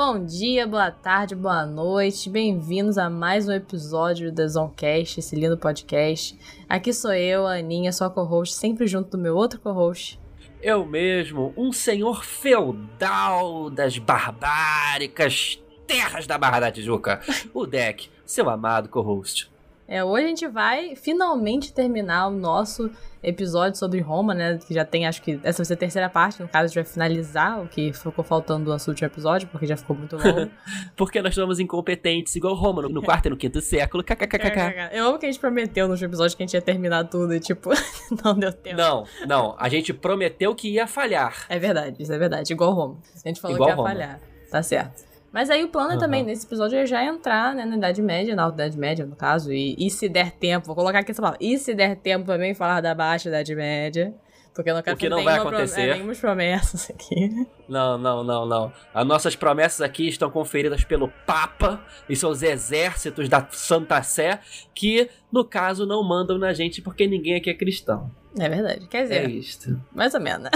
Bom dia, boa tarde, boa noite. Bem-vindos a mais um episódio do The Zonecast, esse lindo podcast. Aqui sou eu, a Aninha, sua co-host, sempre junto do meu outro co-host. Eu mesmo, um senhor feudal das barbáricas terras da Barra da Tijuca, o Deck, seu amado co-host. É, hoje a gente vai finalmente terminar o nosso episódio sobre Roma, né? Que já tem, acho que essa vai ser a terceira parte. No caso, a gente vai finalizar o que ficou faltando do nosso último episódio, porque já ficou muito longo. porque nós somos incompetentes, igual Roma, no, no quarto e no quinto século. KKKKK. Eu amo que a gente prometeu no último episódio que a gente ia terminar tudo e, tipo, não deu tempo. Não, não. A gente prometeu que ia falhar. É verdade, isso é verdade. Igual Roma. A gente falou igual que ia Roma. falhar. Tá certo. Mas aí o plano uhum. também, nesse episódio, é já entrar né, na Idade Média, na Alta Idade Média, no caso, e, e se der tempo, vou colocar aqui essa palavra, e se der tempo também falar da Baixa Idade Média. Porque eu não quero o que não vai acontecer. Pro, é, nenhumas promessas aqui. Não, não, não, não. As nossas promessas aqui estão conferidas pelo Papa e seus exércitos da Santa Sé, que, no caso, não mandam na gente porque ninguém aqui é cristão. É verdade. Quer dizer, é isto. mais ou menos.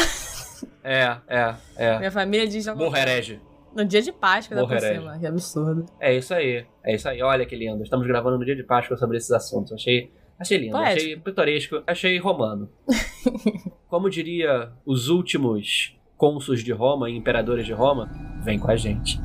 É, é, é. Minha família diz... Morra herege. No dia de Páscoa, da por cima. Que absurdo. É isso aí. É isso aí. Olha que lindo. Estamos gravando no dia de Páscoa sobre esses assuntos. Achei, achei lindo. Poético. Achei pitoresco. Achei romano. Como diria os últimos cônsuls de Roma e imperadores de Roma, vem com a gente.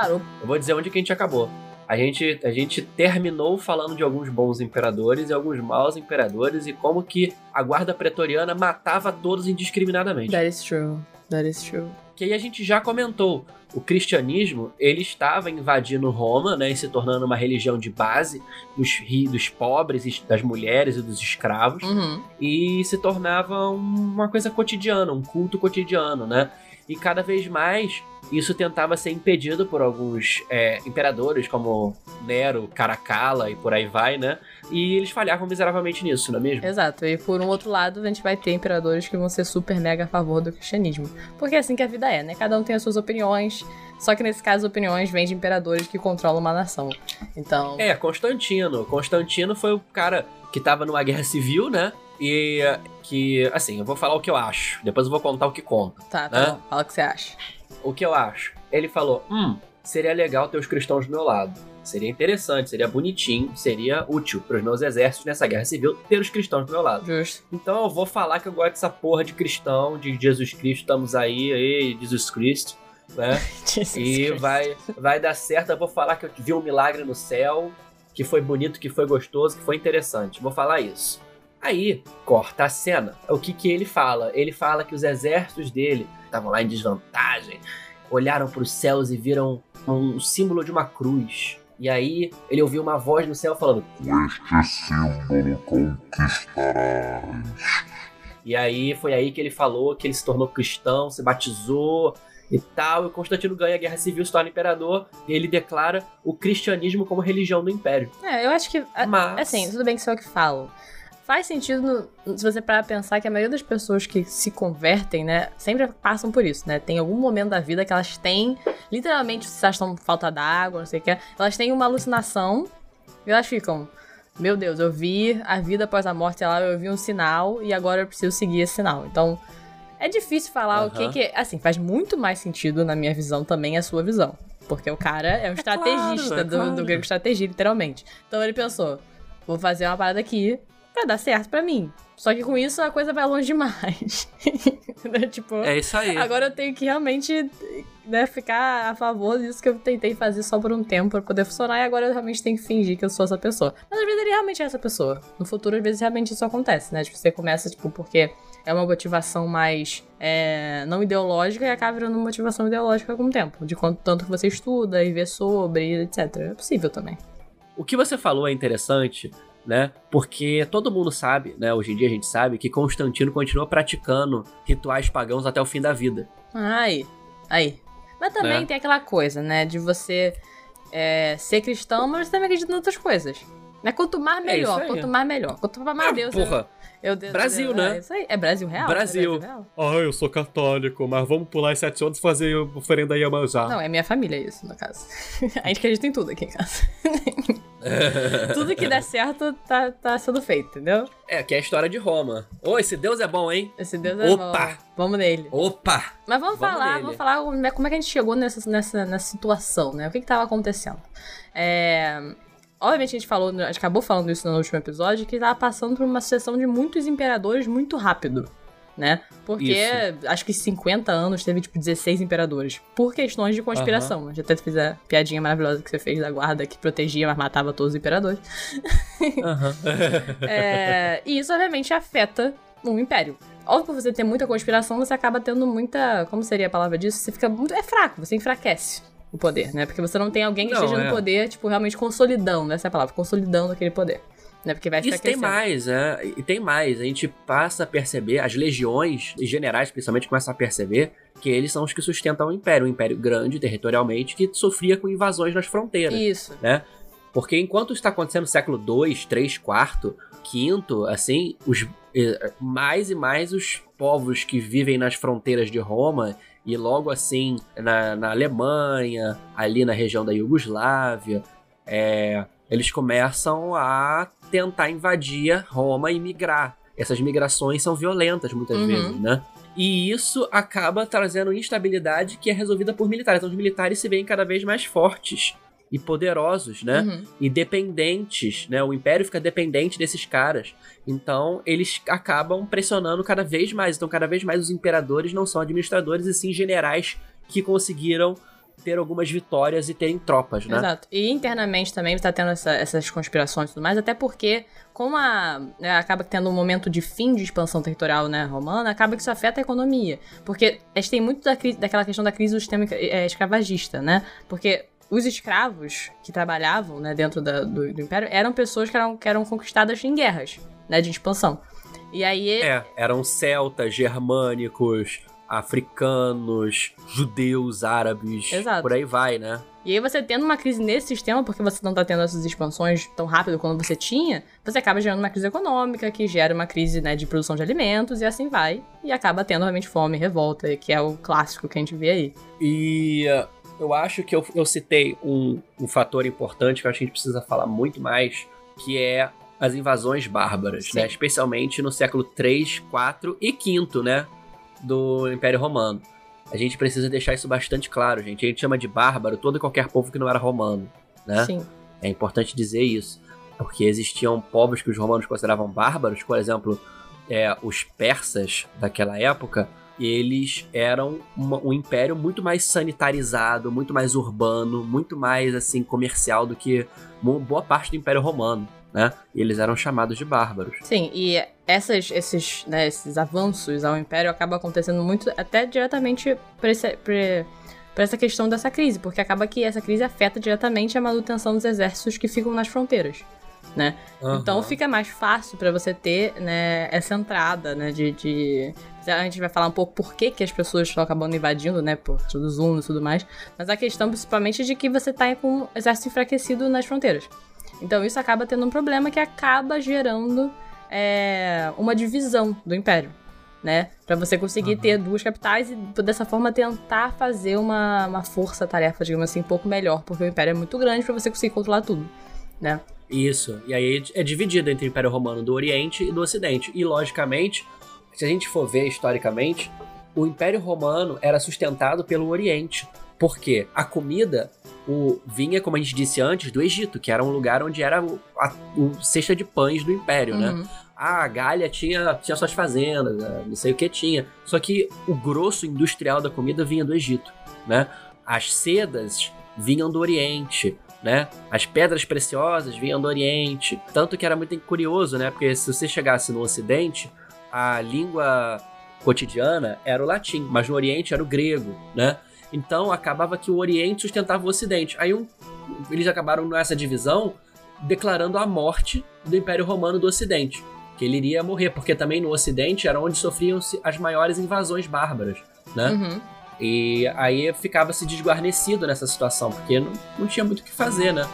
Parou. Eu vou dizer onde que a gente acabou. A gente, a gente terminou falando de alguns bons imperadores e alguns maus imperadores e como que a guarda pretoriana matava todos indiscriminadamente. That is true. That is true. Que aí a gente já comentou. O cristianismo, ele estava invadindo Roma, né, e se tornando uma religião de base dos, dos pobres, das mulheres e dos escravos, uhum. e se tornava uma coisa cotidiana, um culto cotidiano, né? E cada vez mais isso tentava ser impedido por alguns é, imperadores, como Nero, Caracalla e por aí vai, né? E eles falhavam miseravelmente nisso, não é mesmo? Exato. E por um outro lado, a gente vai ter imperadores que vão ser super mega a favor do cristianismo. Porque é assim que a vida é, né? Cada um tem as suas opiniões. Só que nesse caso, opiniões vêm de imperadores que controlam uma nação. Então. É, Constantino. Constantino foi o cara que tava numa guerra civil, né? E que, assim, eu vou falar o que eu acho. Depois eu vou contar o que conta. Tá, tá né? bom. Fala o que você acha o que eu acho? Ele falou: hum, seria legal ter os cristãos do meu lado. Seria interessante, seria bonitinho, seria útil para os meus exércitos nessa guerra civil ter os cristãos do meu lado. Justo. Então eu vou falar que eu gosto dessa porra de cristão, de Jesus Cristo, estamos aí, aí, Jesus Cristo, né? e vai, vai dar certo. Eu vou falar que eu vi um milagre no céu, que foi bonito, que foi gostoso, que foi interessante. Vou falar isso. Aí, corta a cena. O que que ele fala? Ele fala que os exércitos dele estavam lá em desvantagem, olharam para os céus e viram um símbolo de uma cruz. E aí ele ouviu uma voz no céu falando: Este símbolo conquistarás. E aí foi aí que ele falou que ele se tornou cristão, se batizou e tal. E Constantino ganha a guerra civil, se torna imperador. E ele declara o cristianismo como religião do império. É, eu acho que. Mas... Assim, tudo bem que isso é o que falo faz sentido no, se você parar pensar que a maioria das pessoas que se convertem, né, sempre passam por isso, né? Tem algum momento da vida que elas têm, literalmente, se elas estão falta d'água, não sei o que, elas têm uma alucinação e elas ficam, meu Deus, eu vi a vida após a morte, lá, eu vi um sinal e agora eu preciso seguir esse sinal. Então, é difícil falar uhum. o que que, assim, faz muito mais sentido na minha visão também a sua visão. Porque o cara é um é estrategista claro, é do, claro. do grego estratégia, literalmente. Então ele pensou, vou fazer uma parada aqui vai dar certo para mim. Só que com isso a coisa vai longe demais. tipo, é isso aí. Agora eu tenho que realmente né, ficar a favor disso que eu tentei fazer só por um tempo para poder funcionar e agora eu realmente tenho que fingir que eu sou essa pessoa. Mas às vezes ele realmente é essa pessoa. No futuro, às vezes, realmente isso acontece, né? Tipo, você começa, tipo, porque é uma motivação mais é, não ideológica e acaba virando uma motivação ideológica com o tempo. De quanto tanto que você estuda e vê sobre, etc. É possível também. O que você falou é interessante, né? Porque todo mundo sabe, né? Hoje em dia a gente sabe que Constantino continua praticando rituais pagãos até o fim da vida. Ai, aí. Mas também né? tem aquela coisa, né? De você é, ser cristão, mas você também acredita em outras coisas. Mas quanto mais é melhor, é quanto mais melhor. Quanto mais ah, Deus. Porra. Eu, Deus, Brasil, Deus, né? É isso aí. É Brasil real? Brasil. É Brasil real? Ah, eu sou católico, mas vamos pular as sete ondas e fazer oferenda aí a manjar. Não, é minha família isso, no caso. a gente acredita em tudo aqui em casa. tudo que der certo tá, tá sendo feito, entendeu? É, que é a história de Roma. Ô, oh, esse Deus é bom, hein? Esse Deus é Opa. bom. Opa! Vamos nele. Opa! Mas vamos, vamos falar, nele. vamos falar como é que a gente chegou nessa, nessa, nessa situação, né? O que que tava acontecendo? É... Obviamente a gente falou, a gente acabou falando isso no último episódio, que tava passando por uma sucessão de muitos imperadores muito rápido, né? Porque isso. acho que 50 anos teve, tipo, 16 imperadores. Por questões de conspiração. Uhum. Gente até fez a piadinha maravilhosa que você fez da guarda que protegia, mas matava todos os imperadores. Uhum. é, e isso, obviamente, afeta um império. Óbvio, por você ter muita conspiração, você acaba tendo muita. Como seria a palavra disso? Você fica muito. É fraco, você enfraquece o poder, né? Porque você não tem alguém que não, esteja é. no poder, tipo, realmente consolidando, essa é a palavra, consolidando aquele poder. Né? Porque vai Isso tem mais, é. E tem mais. A gente passa a perceber, as legiões, e generais principalmente, começam a perceber que eles são os que sustentam o império. Um império grande, territorialmente, que sofria com invasões nas fronteiras. Isso. Né? Porque enquanto está acontecendo no século 2, 3, 4, 5, assim, os, eh, mais e mais os povos que vivem nas fronteiras de Roma e logo assim na, na Alemanha, ali na região da Iugoslávia, é, eles começam a tentar invadir Roma e migrar. Essas migrações são violentas muitas uhum. vezes, né? E isso acaba trazendo instabilidade que é resolvida por militares. Então, os militares se veem cada vez mais fortes e poderosos, né? Uhum. E dependentes, né? O império fica dependente desses caras. Então, eles acabam pressionando cada vez mais. Então, cada vez mais os imperadores não são administradores e sim generais que conseguiram ter algumas vitórias e terem tropas, né? Exato. E internamente também está tendo essa, essas conspirações e tudo mais, até porque, como a, né, acaba tendo um momento de fim de expansão territorial né, romana, acaba que isso afeta a economia. Porque a gente tem muito da daquela questão da crise do sistema é, escravagista, né? Porque os escravos que trabalhavam né, dentro da, do, do, império eram pessoas que eram, que eram conquistadas em guerras, né, de expansão. E aí. É, eram celtas, germânicos, africanos, judeus, árabes. Exato. Por aí vai, né? E aí você tendo uma crise nesse sistema, porque você não tá tendo essas expansões tão rápido quanto você tinha, você acaba gerando uma crise econômica, que gera uma crise né, de produção de alimentos, e assim vai. E acaba tendo realmente fome, revolta, que é o clássico que a gente vê aí. E eu acho que eu, eu citei um, um fator importante que eu acho que a gente precisa falar muito mais, que é as invasões bárbaras, né? Especialmente no século 3, 4 e 5, né? Do Império Romano. A gente precisa deixar isso bastante claro, gente. A gente chama de bárbaro todo e qualquer povo que não era romano, né? Sim. É importante dizer isso. Porque existiam povos que os romanos consideravam bárbaros, por exemplo, é, os persas daquela época, eles eram uma, um império muito mais sanitarizado, muito mais urbano, muito mais assim comercial do que boa parte do Império Romano. Né? E eles eram chamados de bárbaros. Sim, e essas, esses, né, esses avanços ao Império acabam acontecendo muito até diretamente esse, por essa questão dessa crise, porque acaba que essa crise afeta diretamente a manutenção dos exércitos que ficam nas fronteiras né? Uhum. Então fica mais fácil para você ter, né, essa entrada, né, de, de... A gente vai falar um pouco por que, que as pessoas estão acabando invadindo, né, por tudo Zoom e tudo mais. Mas a questão principalmente é de que você tá com o exército enfraquecido nas fronteiras. Então isso acaba tendo um problema que acaba gerando é, uma divisão do império, né? Para você conseguir uhum. ter duas capitais e dessa forma tentar fazer uma, uma força-tarefa, digamos assim, um pouco melhor, porque o império é muito grande para você conseguir controlar tudo, né? Isso. E aí é dividido entre o Império Romano do Oriente e do Ocidente. E, logicamente, se a gente for ver historicamente, o Império Romano era sustentado pelo Oriente. Porque a comida o, vinha, como a gente disse antes, do Egito, que era um lugar onde era o, a o cesta de pães do Império, né? uhum. né? a Gália tinha, tinha suas fazendas, né? não sei o que tinha. Só que o grosso industrial da comida vinha do Egito, né? As sedas vinham do Oriente né? As pedras preciosas vinham do Oriente. Tanto que era muito curioso, né? Porque se você chegasse no Ocidente, a língua cotidiana era o latim, mas no Oriente era o grego, né? Então acabava que o Oriente sustentava o Ocidente. Aí um, eles acabaram nessa divisão declarando a morte do Império Romano do Ocidente. Que ele iria morrer, porque também no Ocidente era onde sofriam as maiores invasões bárbaras, né? Uhum. E aí ficava se desguarnecido nessa situação, porque não, não tinha muito o que fazer, né?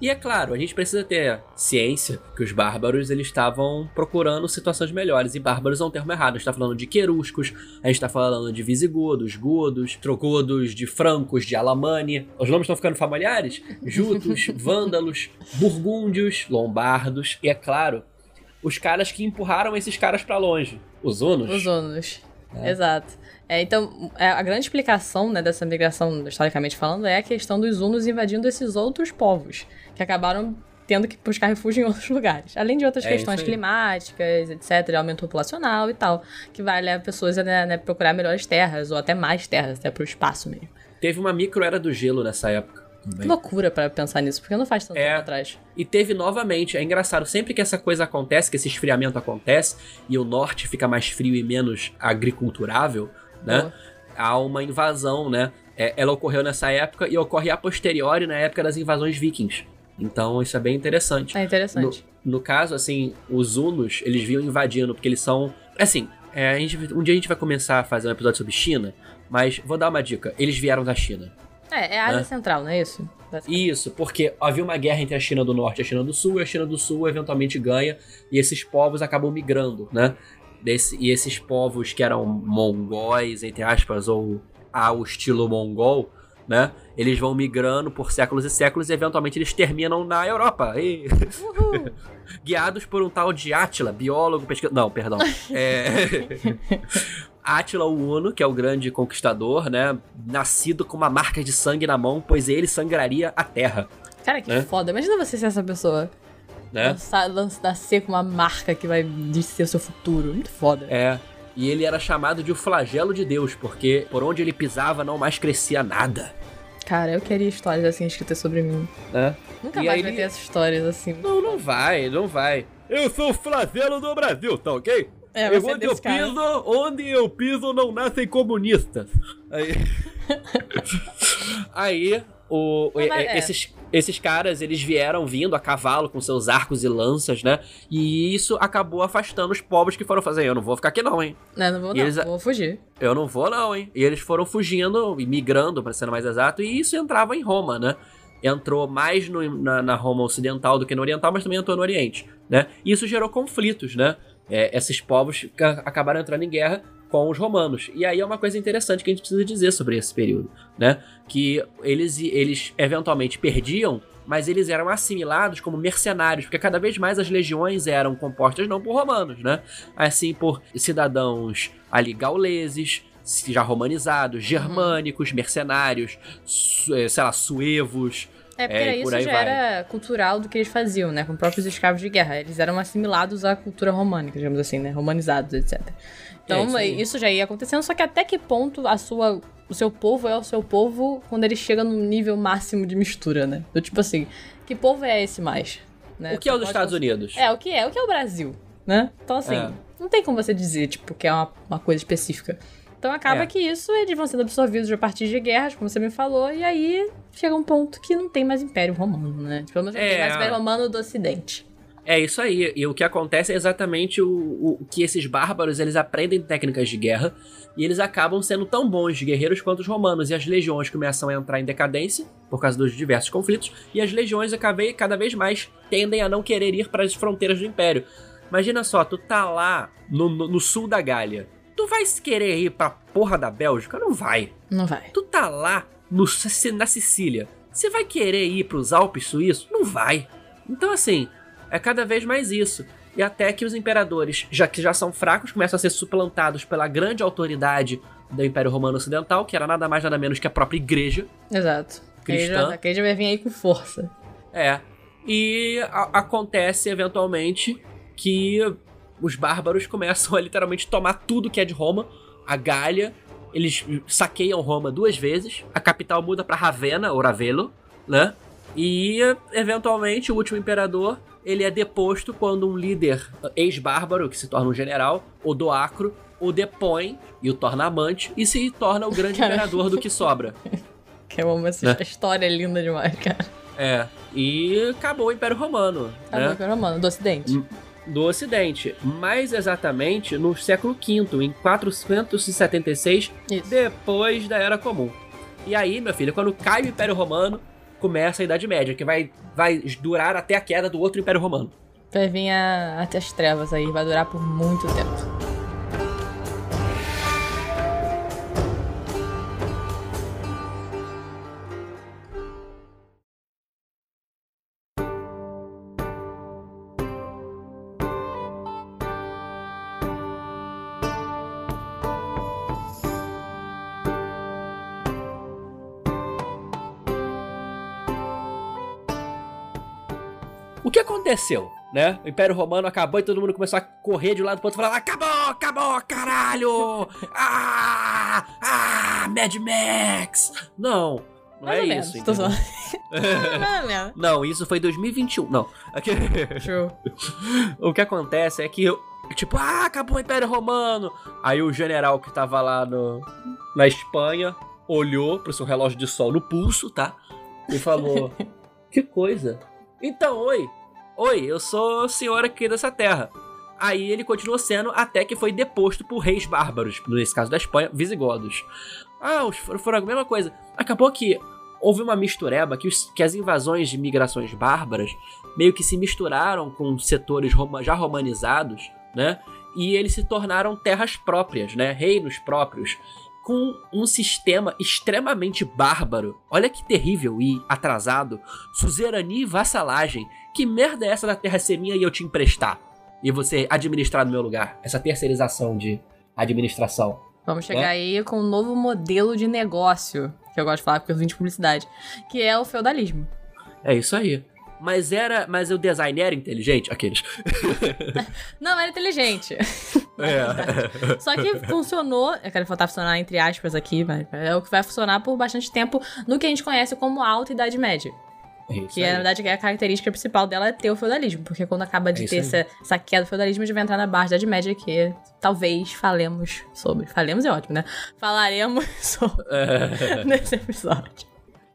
E é claro, a gente precisa ter ciência que os bárbaros eles estavam procurando situações melhores. E bárbaros é um termo errado. A gente tá falando de queruscos, a gente tá falando de visigodos, godos, trogodos, de francos, de alamane. Os nomes estão ficando familiares? Jutos, vândalos, burgúndios, lombardos. E é claro, os caras que empurraram esses caras para longe. Os hunos. Os hunos. É. Exato. É, então, é, a grande explicação né, dessa migração, historicamente falando, é a questão dos hunos invadindo esses outros povos, que acabaram tendo que buscar refúgio em outros lugares. Além de outras é questões climáticas, etc., aumento populacional e tal, que vai levar pessoas a né, né, procurar melhores terras, ou até mais terras, até para o espaço mesmo. Teve uma micro era do gelo nessa época. Que loucura para pensar nisso, porque não faz tanto é, tempo atrás. E teve novamente, é engraçado, sempre que essa coisa acontece, que esse esfriamento acontece, e o norte fica mais frio e menos agriculturável, né? Há uma invasão, né? É, ela ocorreu nessa época e ocorre a posteriori na época das invasões vikings. Então isso é bem interessante. É interessante. No, no caso, assim, os Hunos, eles vinham invadindo, porque eles são. Assim, é, a gente, um dia a gente vai começar a fazer um episódio sobre China, mas vou dar uma dica: eles vieram da China. É, é a Ásia né? Central, não é isso? Isso, porque havia uma guerra entre a China do Norte e a China do Sul, e a China do Sul eventualmente ganha, e esses povos acabam migrando, né? Desse, e esses povos que eram mongóis, entre aspas, ou ao estilo mongol, né? Eles vão migrando por séculos e séculos e eventualmente eles terminam na Europa. E... Guiados por um tal de Átila, biólogo, pesquisador. Não, perdão. É... Átila o Uno, que é o grande conquistador, né? Nascido com uma marca de sangue na mão, pois ele sangraria a terra. Cara, que né? foda. Imagina você ser essa pessoa. Né? Lançar, nascer com uma marca que vai ser o seu futuro. Muito foda. É. E ele era chamado de o flagelo de Deus, porque por onde ele pisava não mais crescia nada. Cara, eu queria histórias assim escritas sobre mim. É. Nunca e mais vai ter essas histórias assim. Não, não vai, não vai. Eu sou o flagelo do Brasil, tá ok? É, é onde eu cara. piso, onde eu piso não nascem comunistas. Aí, Aí o, é. esses, esses caras, eles vieram vindo a cavalo com seus arcos e lanças, né? E isso acabou afastando os povos que foram fazer. Eu não vou ficar aqui não, hein? Não, não vou não, eles, vou fugir. Eu não vou não, hein? E eles foram fugindo e migrando, para ser mais exato, e isso entrava em Roma, né? entrou mais no, na, na, Roma ocidental do que no oriental, mas também entrou no Oriente, né? E isso gerou conflitos, né? É, esses povos acabaram entrando em guerra com os romanos. E aí é uma coisa interessante que a gente precisa dizer sobre esse período, né? Que eles, eles eventualmente perdiam, mas eles eram assimilados como mercenários, porque cada vez mais as legiões eram compostas não por romanos, né? Assim por cidadãos ali gauleses, já romanizados, germânicos, mercenários, eh, sei lá, suevos, é, porque é, isso já vai. era cultural do que eles faziam, né? Com próprios escravos de guerra. Eles eram assimilados à cultura românica, digamos assim, né? Romanizados, etc. Então, é, isso, isso, já ia acontecendo, só que até que ponto a sua, o seu povo é o seu povo quando ele chega no nível máximo de mistura, né? Do tipo assim, que povo é esse mais? Né? O que é os Estados Unidos? É, o que é? O que é o Brasil, né? Então, assim, é. não tem como você dizer, tipo, que é uma, uma coisa específica. Então acaba é. que isso eles vão sendo absorvidos a partir de guerras, como você me falou, e aí chega um ponto que não tem mais Império Romano, né? Tipo, não é. tem mais Império Romano do Ocidente. É isso aí. E o que acontece é exatamente o, o, que esses bárbaros eles aprendem técnicas de guerra e eles acabam sendo tão bons guerreiros quanto os romanos. E as legiões começam a entrar em decadência por causa dos diversos conflitos. E as legiões cada vez mais tendem a não querer ir para as fronteiras do império. Imagina só, tu tá lá no, no, no sul da Gália Tu vai querer ir pra porra da Bélgica? Não vai. Não vai. Tu tá lá no, na Sicília. Você vai querer ir pros Alpes suíços? Não vai. Então, assim, é cada vez mais isso. E até que os imperadores, já que já são fracos, começam a ser suplantados pela grande autoridade do Império Romano Ocidental, que era nada mais nada menos que a própria igreja. Exato. Cristã. A igreja vai vir aí com força. É. E a acontece eventualmente que os bárbaros começam a literalmente tomar tudo que é de Roma, a Gália, eles saqueiam Roma duas vezes, a capital muda para Ravenna, ou Ravelo, né? E eventualmente o último imperador, ele é deposto quando um líder ex-bárbaro, que se torna um general, o Doacro, o depõe e o torna amante e se torna o grande imperador do que sobra. Que é uma essa né? história linda demais, cara. É, e acabou o Império Romano. Acabou né? o Império Romano, do Ocidente. Do Ocidente, mais exatamente no século V, em 476, Isso. depois da Era Comum. E aí, meu filho, quando cai o Império Romano, começa a Idade Média, que vai, vai durar até a queda do outro Império Romano. Vai vir a, até as trevas aí, vai durar por muito tempo. Aconteceu? Né? O Império Romano acabou e todo mundo começou a correr de um lado pro outro, falando: acabou, acabou, caralho! Ah! Ah! Mad Max! Não, não Mais é isso. Menos, não, não, isso foi 2021. Não. True. o que acontece é que, tipo, ah, acabou o Império Romano. Aí o general que tava lá no, na Espanha olhou pro seu relógio de sol no pulso, tá? E falou: Que coisa. Então, oi, Oi, eu sou o senhor aqui dessa terra. Aí ele continuou sendo até que foi deposto por reis bárbaros, nesse caso da Espanha, visigodos. Ah, os foram a mesma coisa. Acabou que houve uma mistureba que, os, que as invasões de migrações bárbaras meio que se misturaram com setores já romanizados, né? E eles se tornaram terras próprias, né? Reinos próprios com um sistema extremamente bárbaro. Olha que terrível e atrasado. Suzerania e vassalagem que merda é essa da terra ser minha e eu te emprestar? E você administrar no meu lugar? Essa terceirização de administração. Vamos chegar né? aí com um novo modelo de negócio, que eu gosto de falar porque eu vim de publicidade, que é o feudalismo. É isso aí. Mas era. Mas o design era inteligente? Aqueles. Não, era inteligente. É. Só que funcionou. Eu quero faltar funcionar entre aspas aqui, mas é o que vai funcionar por bastante tempo no que a gente conhece como Alta Idade Média. É que na verdade é a característica principal dela é ter o feudalismo, porque quando acaba de é ter essa, essa, queda do feudalismo, a gente vai entrar na Baixa Idade Média, que talvez falemos sobre. Falemos é ótimo, né? Falaremos sobre é. nesse episódio.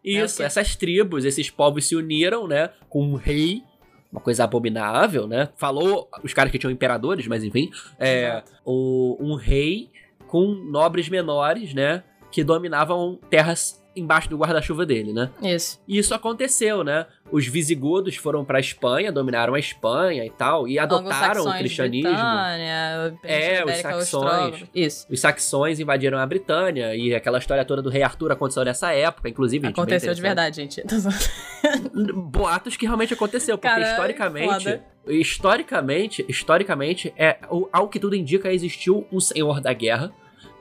Isso, é essas tribos, esses povos se uniram, né, com um rei, uma coisa abominável, né? Falou os caras que tinham imperadores, mas enfim, é, o, um rei com nobres menores, né, que dominavam terras embaixo do guarda-chuva dele, né? Isso. E isso aconteceu, né? Os visigodos foram para Espanha, dominaram a Espanha e tal, e adotaram o cristianismo. Britânia, é, os saxões. Isso. Os saxões invadiram a Britânia e aquela história toda do rei Arthur aconteceu nessa época, inclusive. Gente, aconteceu de verdade, gente. Boatos que realmente aconteceu, porque Cara, historicamente, historicamente, historicamente, é, ao que tudo indica, existiu um senhor da guerra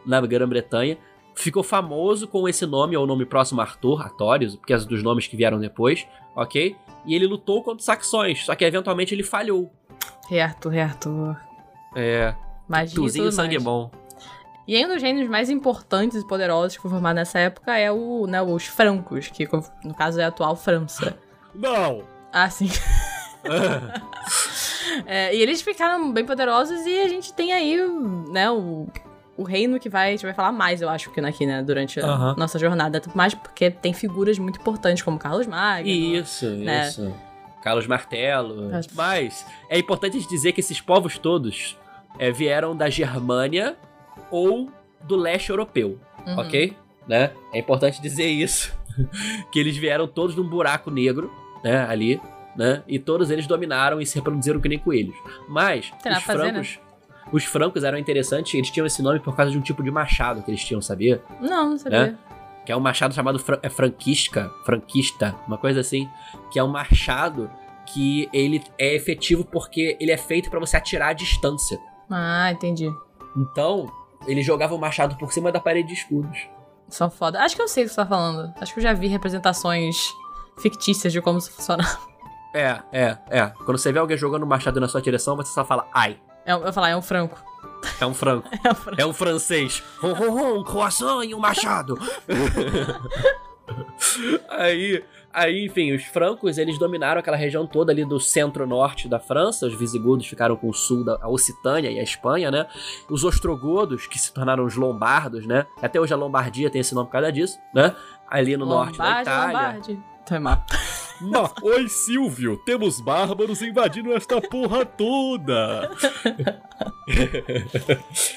na Grã-Bretanha ficou famoso com esse nome, ou o nome próximo Arthur, Artorius, porque é dos nomes que vieram depois, ok? E ele lutou contra os saxões, só que eventualmente ele falhou. Rei Arthur, Rei Arthur. É. Magia Tuzinho sangue mais. bom. E um dos reinos mais importantes e poderosos que foi formado nessa época é o, né, os francos, que no caso é a atual França. Não! Ah, sim. é, e eles ficaram bem poderosos e a gente tem aí, né, o o reino que vai, a gente vai falar mais, eu acho, que aqui, né, durante a uhum. nossa jornada. Mais porque tem figuras muito importantes, como Carlos Magno. Isso, né? isso. Carlos Martelo. Mas é importante dizer que esses povos todos é, vieram da Germânia ou do leste europeu, uhum. ok? Né? É importante dizer isso. que eles vieram todos num buraco negro, né, ali, né? E todos eles dominaram e se reproduziram que nem coelhos. Mas os francos... Fazer, né? Os francos eram interessantes, eles tinham esse nome por causa de um tipo de machado que eles tinham, sabia? Não, não sabia. Né? Que é um machado chamado fran é franquista, franquista, uma coisa assim, que é um machado que ele é efetivo porque ele é feito para você atirar à distância. Ah, entendi. Então, ele jogava o machado por cima da parede de escudos. Só foda. Acho que eu sei o que você tá falando. Acho que eu já vi representações fictícias de como isso funcionava. É, é, é. Quando você vê alguém jogando um machado na sua direção, você só fala ai. É, eu vou falar, é um franco. É um franco. é, um franco. é um francês. Hum, hum, um croissant e um machado. aí, aí, enfim, os francos, eles dominaram aquela região toda ali do centro-norte da França. Os visigodos ficaram com o sul da Ocitânia e a Espanha, né? Os ostrogodos, que se tornaram os lombardos, né? Até hoje a Lombardia tem esse nome por causa disso, né? Ali no Lombardi, norte da Itália. Lombardi. Foi mal. Ma Oi, Silvio, temos bárbaros invadindo esta porra toda.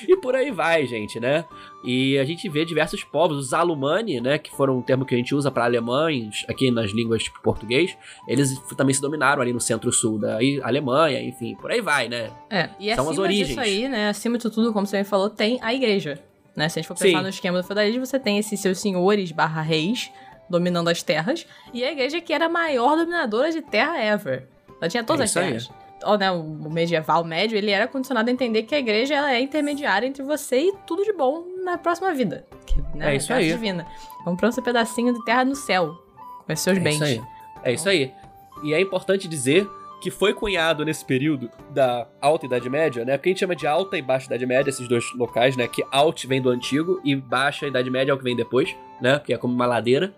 e por aí vai, gente, né? E a gente vê diversos povos, os Alumani, né, que foram um termo que a gente usa para alemães aqui nas línguas tipo português, eles também se dominaram ali no centro-sul da Alemanha, enfim, por aí vai, né? É, e São as origens. disso aí, né, acima de tudo, como você falou, tem a igreja, né? Se a gente for pensar Sim. no esquema do feudalismo, você tem esses seus senhores barra reis dominando as terras, e a igreja que era a maior dominadora de terra ever. Ela tinha todas é as terras. Ou, né, o medieval médio, ele era condicionado a entender que a igreja ela é intermediária entre você e tudo de bom na próxima vida. Que, né, é isso aí. Divina. Comprando esse pedacinho de terra no céu, com os seus é bens. Isso aí. É isso aí. E é importante dizer que foi cunhado nesse período da Alta Idade Média, né? Porque a gente chama de Alta e Baixa Idade Média, esses dois locais, né? Que Alt vem do antigo e Baixa Idade Média é o que vem depois, né? Porque é como uma ladeira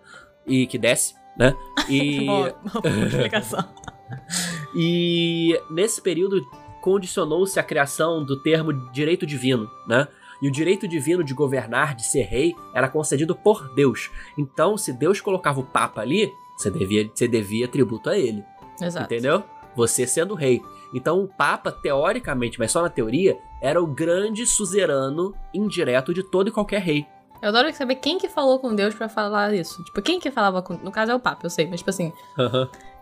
e que desce, né? E. boa, boa explicação. e nesse período condicionou-se a criação do termo direito divino, né? E o direito divino de governar, de ser rei, era concedido por Deus. Então, se Deus colocava o Papa ali, você devia, você devia tributo a ele. Exato. Entendeu? Você sendo rei. Então, o Papa, teoricamente, mas só na teoria, era o grande suzerano indireto de todo e qualquer rei. Eu adoro saber quem que falou com Deus para falar isso. Tipo, quem que falava com... No caso é o Papa, eu sei, mas tipo assim...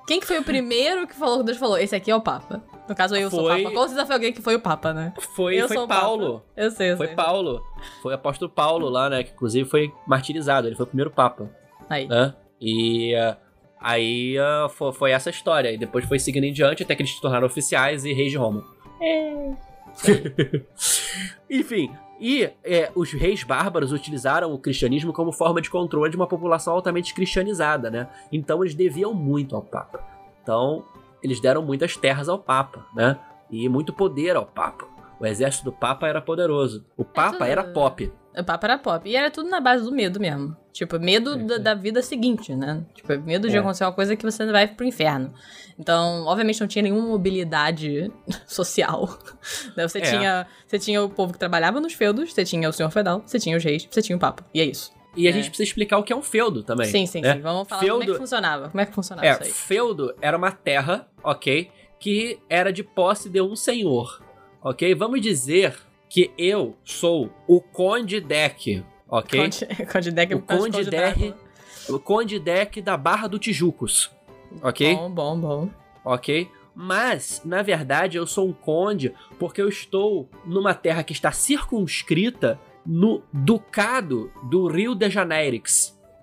Quem que foi o primeiro que falou com Deus falou, esse aqui é o Papa? No caso, eu foi... sou o Papa. Com certeza foi alguém que foi o Papa, né? Foi, eu foi Paulo. Eu sei, eu foi sei. Foi Paulo. Foi o apóstolo Paulo lá, né? Que inclusive foi martirizado. Ele foi o primeiro Papa. Aí. Né? E... Uh, Aí uh, foi, foi, essa história. E depois foi seguindo em diante até que eles se tornaram oficiais e reis de Roma. É. Enfim, e é, os reis bárbaros utilizaram o cristianismo como forma de controle de uma população altamente cristianizada, né? Então eles deviam muito ao Papa. Então eles deram muitas terras ao Papa, né? E muito poder ao Papa. O exército do Papa era poderoso. O Papa era pop. O Papa era pop. E era tudo na base do medo mesmo. Tipo, medo é, da, da, vida seguinte, né? Tipo, medo de é. acontecer uma coisa que você vai pro inferno. Então, obviamente, não tinha nenhuma mobilidade social. Né? Você, é. tinha, você tinha o povo que trabalhava nos feudos, você tinha o senhor feudal, você tinha os reis, você tinha o Papa. E é isso. E a gente precisa explicar o que é um feudo também. Sim, sim, né? sim. Vamos falar feudo... como é que funcionava. Como é que funcionava é, isso aí? Feudo era uma terra, ok? Que era de posse de um senhor, ok? Vamos dizer que eu sou o Conde Deck, ok? Conde, Conde Deck, o Conde Deck, o Conde Deck da Barra do Tijucos, ok? Bom, bom, bom. Ok? Mas, na verdade, eu sou um conde porque eu estou numa terra que está circunscrita no Ducado do Rio de Janeiro,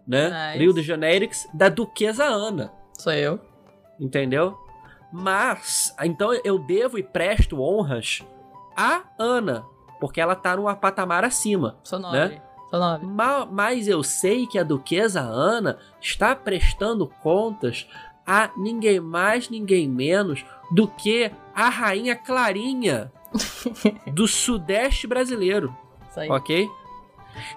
né? Nice. Rio de Janeiro da Duquesa Ana. Sou eu. Entendeu? Mas, então eu devo e presto honras a Ana, porque ela tá num patamar acima. Sou nobre. Né? Sou nobre. Mas, mas eu sei que a duquesa Ana está prestando contas a ninguém mais, ninguém menos do que a rainha Clarinha do sudeste brasileiro. Isso aí. Ok?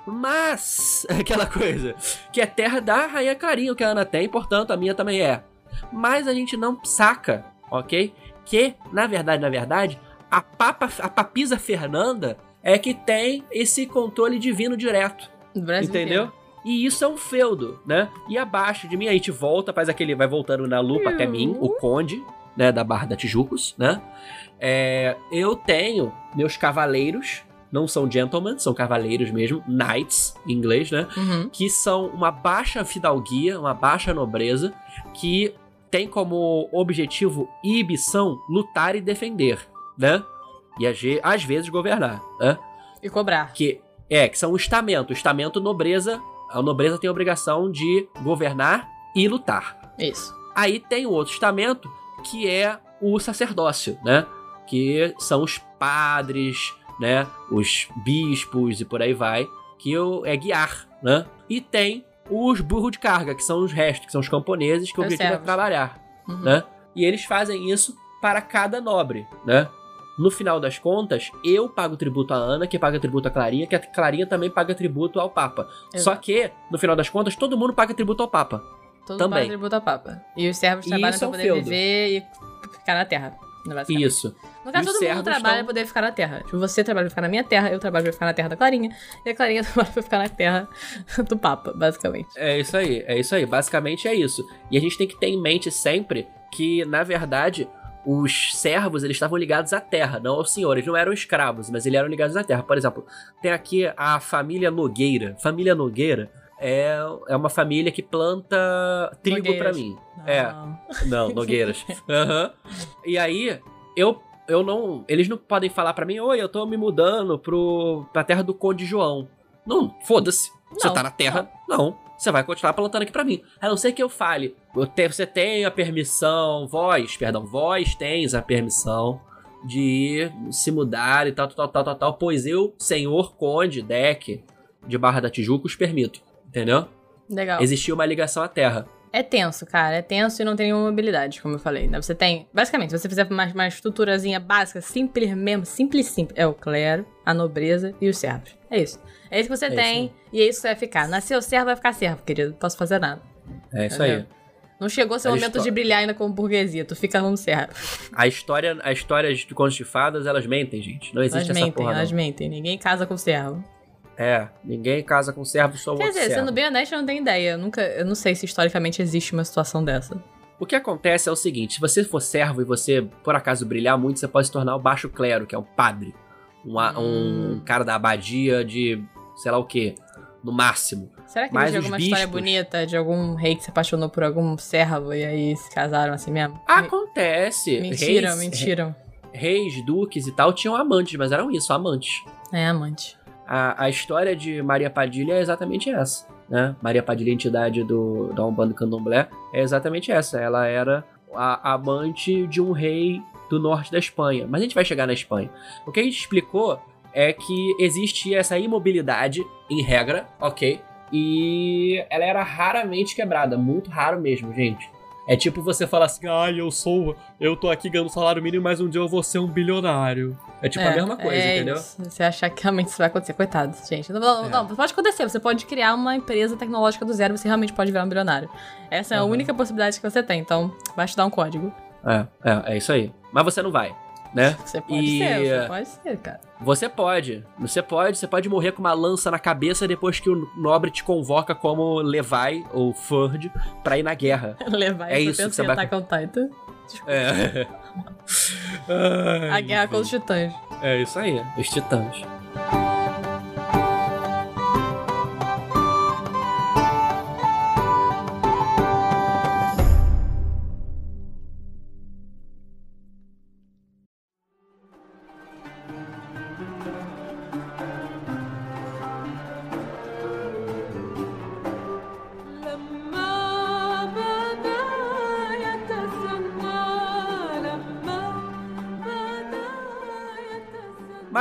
Mas, aquela coisa, que é terra da rainha Clarinha, o que a Ana tem, portanto a minha também é. Mas a gente não saca, ok? Que, na verdade, na verdade, a, papa, a papisa Fernanda é que tem esse controle divino direto. Brasil entendeu? Inteiro. E isso é um feudo, né? E abaixo de mim a gente volta, faz aquele, vai voltando na lupa até mim, o conde, né, da Barra da Tijucos, né? É, eu tenho meus cavaleiros, não são gentlemen, são cavaleiros mesmo, knights em inglês, né? Uhum. Que são uma baixa fidalguia, uma baixa nobreza, que tem como objetivo e ambição lutar e defender né? E às vezes governar, né? E cobrar. Que é, que são o estamento. O estamento nobreza, a nobreza tem a obrigação de governar e lutar. Isso. Aí tem o outro estamento que é o sacerdócio, né? Que são os padres, né? Os bispos e por aí vai, que é guiar, né? E tem os burros de carga, que são os restos, que são os camponeses, que o objetivo é trabalhar, uhum. né? E eles fazem isso para cada nobre, né? No final das contas, eu pago tributo à Ana, que paga tributo à Clarinha, que a Clarinha também paga tributo ao Papa. Exato. Só que, no final das contas, todo mundo paga tributo ao Papa. Todo também. paga tributo ao Papa. E os servos trabalham pra é poder viver e ficar na Terra. Isso. No caso, todo mundo trabalha estão... pra poder ficar na Terra. Tipo, você trabalha pra ficar na minha terra, eu trabalho pra ficar na terra da Clarinha, e a Clarinha trabalha pra ficar na terra do Papa, basicamente. É isso aí, é isso aí. Basicamente é isso. E a gente tem que ter em mente sempre que, na verdade, os servos eles estavam ligados à terra, não aos senhores. Não eram escravos, mas eles eram ligados à terra. Por exemplo, tem aqui a família Nogueira. Família Nogueira é, é uma família que planta trigo para mim. Não. É. Não, Nogueiras. uhum. E aí, eu eu não. Eles não podem falar para mim, oi, eu tô me mudando pro, pra terra do Conde João. Não, foda-se. Você tá na terra. Não. não. Você vai continuar plantando aqui para mim. A não ser que eu fale. Você tem a permissão, vós, perdão, vós tens a permissão de se mudar e tal, tal, tal, tal, tal, pois eu, senhor Conde Deck de Barra da Tijuca, os permito. Entendeu? Legal. Existia uma ligação à Terra. É tenso, cara. É tenso e não tem nenhuma mobilidade, como eu falei. Né? Você tem. Basicamente, se você fizer uma, uma estruturazinha básica, simples mesmo, simples, simples. É o clero, a nobreza e os servos. É isso. É isso que você é tem isso. e é isso que você vai ficar. Nasceu servo, vai ficar servo, querido. Não posso fazer nada. É isso Entendeu? aí. Não chegou seu a momento de brilhar ainda como burguesia, tu fica como servo. A história, as histórias de contos de fadas, elas mentem, gente. Não existe elas essa mentem, porra. Elas não. mentem, ninguém casa com servo. É, ninguém casa com servo, só Quer dizer, servo. sendo bem honesto, eu não tenho ideia. Eu, nunca, eu não sei se historicamente existe uma situação dessa. O que acontece é o seguinte: se você for servo e você, por acaso, brilhar muito, você pode se tornar o baixo clero, que é um padre. Um, hum. um cara da abadia de sei lá o que, no máximo. Será que Mas existe alguma bispos... história bonita de algum rei que se apaixonou por algum servo e aí se casaram assim mesmo? Acontece. Mentiram, reis, mentiram. Reis, duques e tal tinham amantes, mas eram isso, amantes. É, amante. A, a história de Maria Padilha é exatamente essa. Né? Maria Padilha, entidade do, da Umbanda Candomblé, é exatamente essa. Ela era a amante de um rei do norte da Espanha. Mas a gente vai chegar na Espanha. O que a gente explicou é que existia essa imobilidade, em regra, ok? E ela era raramente quebrada, muito raro mesmo, gente. É tipo você falar assim, ai, eu sou. Eu tô aqui ganhando salário mínimo, mas um dia eu vou ser um bilionário. É tipo é, a mesma coisa, é entendeu? Isso. Você achar que realmente isso vai acontecer, coitado, gente. Não, não, é. não, pode acontecer. Você pode criar uma empresa tecnológica do zero, você realmente pode virar um bilionário. Essa é a única possibilidade que você tem, então vai te dar um código. É, é, é isso aí. Mas você não vai né? Você pode e... ser, você pode ser, cara. Você pode. Você pode, você pode morrer com uma lança na cabeça depois que o nobre te convoca como Levi ou Furd pra ir na guerra. Levi, é isso que você vai... Attack on Titan. É. a guerra com os titãs. É isso aí, os titãs.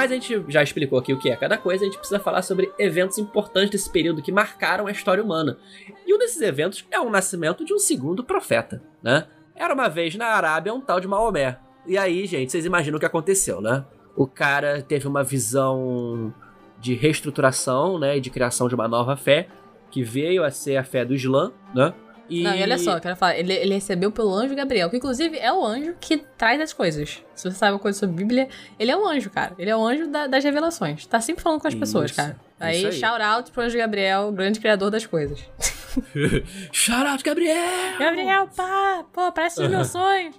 Mas a gente já explicou aqui o que é cada coisa, a gente precisa falar sobre eventos importantes desse período que marcaram a história humana. E um desses eventos é o nascimento de um segundo profeta, né? Era uma vez na Arábia um tal de Maomé. E aí, gente, vocês imaginam o que aconteceu, né? O cara teve uma visão de reestruturação, né, e de criação de uma nova fé, que veio a ser a fé do Islã, né? E... Não, e olha só, eu quero falar, ele, ele recebeu pelo anjo Gabriel, que inclusive é o anjo que traz as coisas. Se você sabe uma coisa sobre Bíblia, ele é o anjo, cara. Ele é o anjo da, das revelações. Tá sempre falando com as isso, pessoas, cara. Aí, aí, shout out pro anjo Gabriel, grande criador das coisas. shout out, Gabriel! Gabriel, pá! Pô, parece os meus sonhos.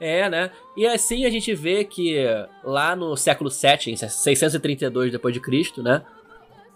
É, né? E assim a gente vê que lá no século 7, em 632 depois de Cristo, né?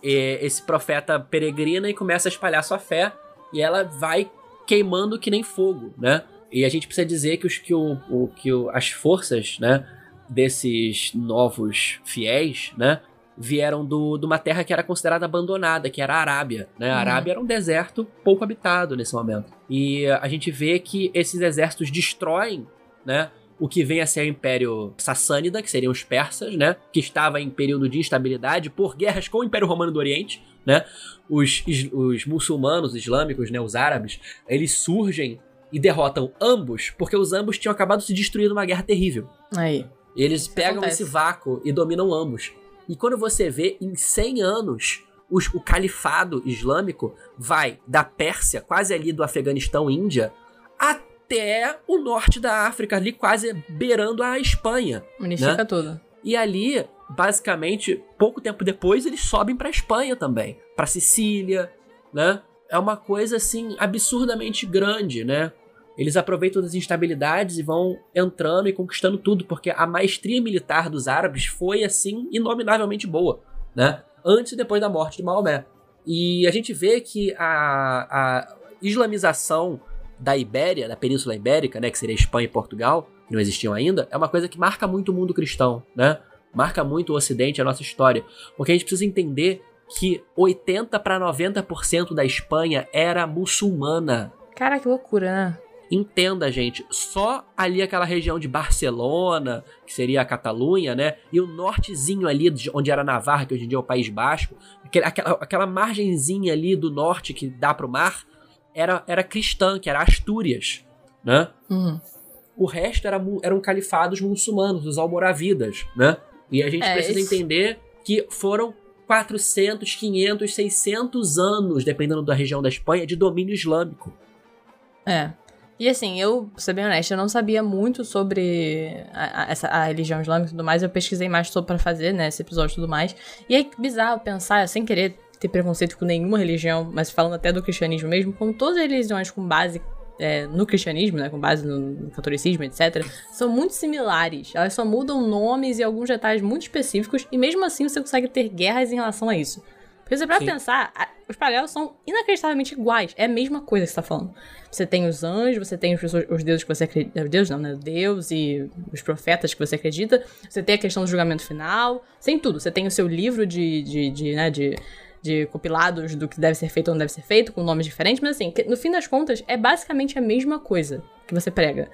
Esse profeta peregrina e começa a espalhar sua fé e ela vai queimando que nem fogo, né? E a gente precisa dizer que, os, que, o, o que o, as forças, né, desses novos fiéis, né, vieram do, de uma terra que era considerada abandonada, que era a Arábia. Né? A uhum. Arábia era um deserto pouco habitado nesse momento. E a gente vê que esses exércitos destroem né, o que vem a ser o Império Sassânida, que seriam os persas, né, que estava em período de instabilidade por guerras com o Império Romano do Oriente né? Os, os muçulmanos islâmicos, né, os árabes, eles surgem e derrotam ambos porque os ambos tinham acabado de se destruir numa guerra terrível. Aí. Eles pegam acontece. esse vácuo e dominam ambos. E quando você vê em 100 anos os, o califado islâmico vai da Pérsia, quase ali do Afeganistão, Índia, até o norte da África, ali quase beirando a Espanha. Unifica né? tudo. E ali, basicamente, pouco tempo depois, eles sobem para Espanha também, para Sicília, né? É uma coisa assim absurdamente grande, né? Eles aproveitam das instabilidades e vão entrando e conquistando tudo, porque a maestria militar dos árabes foi assim inominavelmente boa, né? Antes e depois da morte de Maomé. E a gente vê que a, a islamização da Ibéria, da Península Ibérica, né, que seria Espanha e Portugal, que não existiam ainda, é uma coisa que marca muito o mundo cristão, né? Marca muito o Ocidente, a nossa história. Porque a gente precisa entender que 80 para 90% da Espanha era muçulmana. Cara, que loucura, né? Entenda, gente, só ali aquela região de Barcelona, que seria a Catalunha, né? E o nortezinho ali, onde era Navarra, que hoje em dia é o País Basco, aquela, aquela margenzinha ali do norte que dá pro mar, era, era cristã, que era Astúrias, né? Uhum. O resto era, eram califados muçulmanos, os almoravidas, né? E a gente é, precisa esse... entender que foram 400, 500, 600 anos, dependendo da região da Espanha, de domínio islâmico. É. E assim, eu, pra ser bem honesta, eu não sabia muito sobre a, a, essa, a religião islâmica e tudo mais. Eu pesquisei mais sobre pra fazer, né, esse episódio e tudo mais. E é bizarro pensar, sem querer ter preconceito com nenhuma religião, mas falando até do cristianismo mesmo, como todas as religiões com base é, no cristianismo, né, com base no, no, catolicismo, etc., são muito similares. Elas só mudam nomes e alguns detalhes muito específicos, e mesmo assim você consegue ter guerras em relação a isso. Porque você pra pensar, os paralelos são inacreditavelmente iguais. É a mesma coisa que você tá falando. Você tem os anjos, você tem os, os deuses que você acredita. Os deuses não, né? Deus e os profetas que você acredita. Você tem a questão do julgamento final. Sem tudo. Você tem o seu livro de, de, de, né, de, de compilados do que deve ser feito ou não deve ser feito, com nomes diferentes. Mas assim, no fim das contas, é basicamente a mesma coisa que você prega.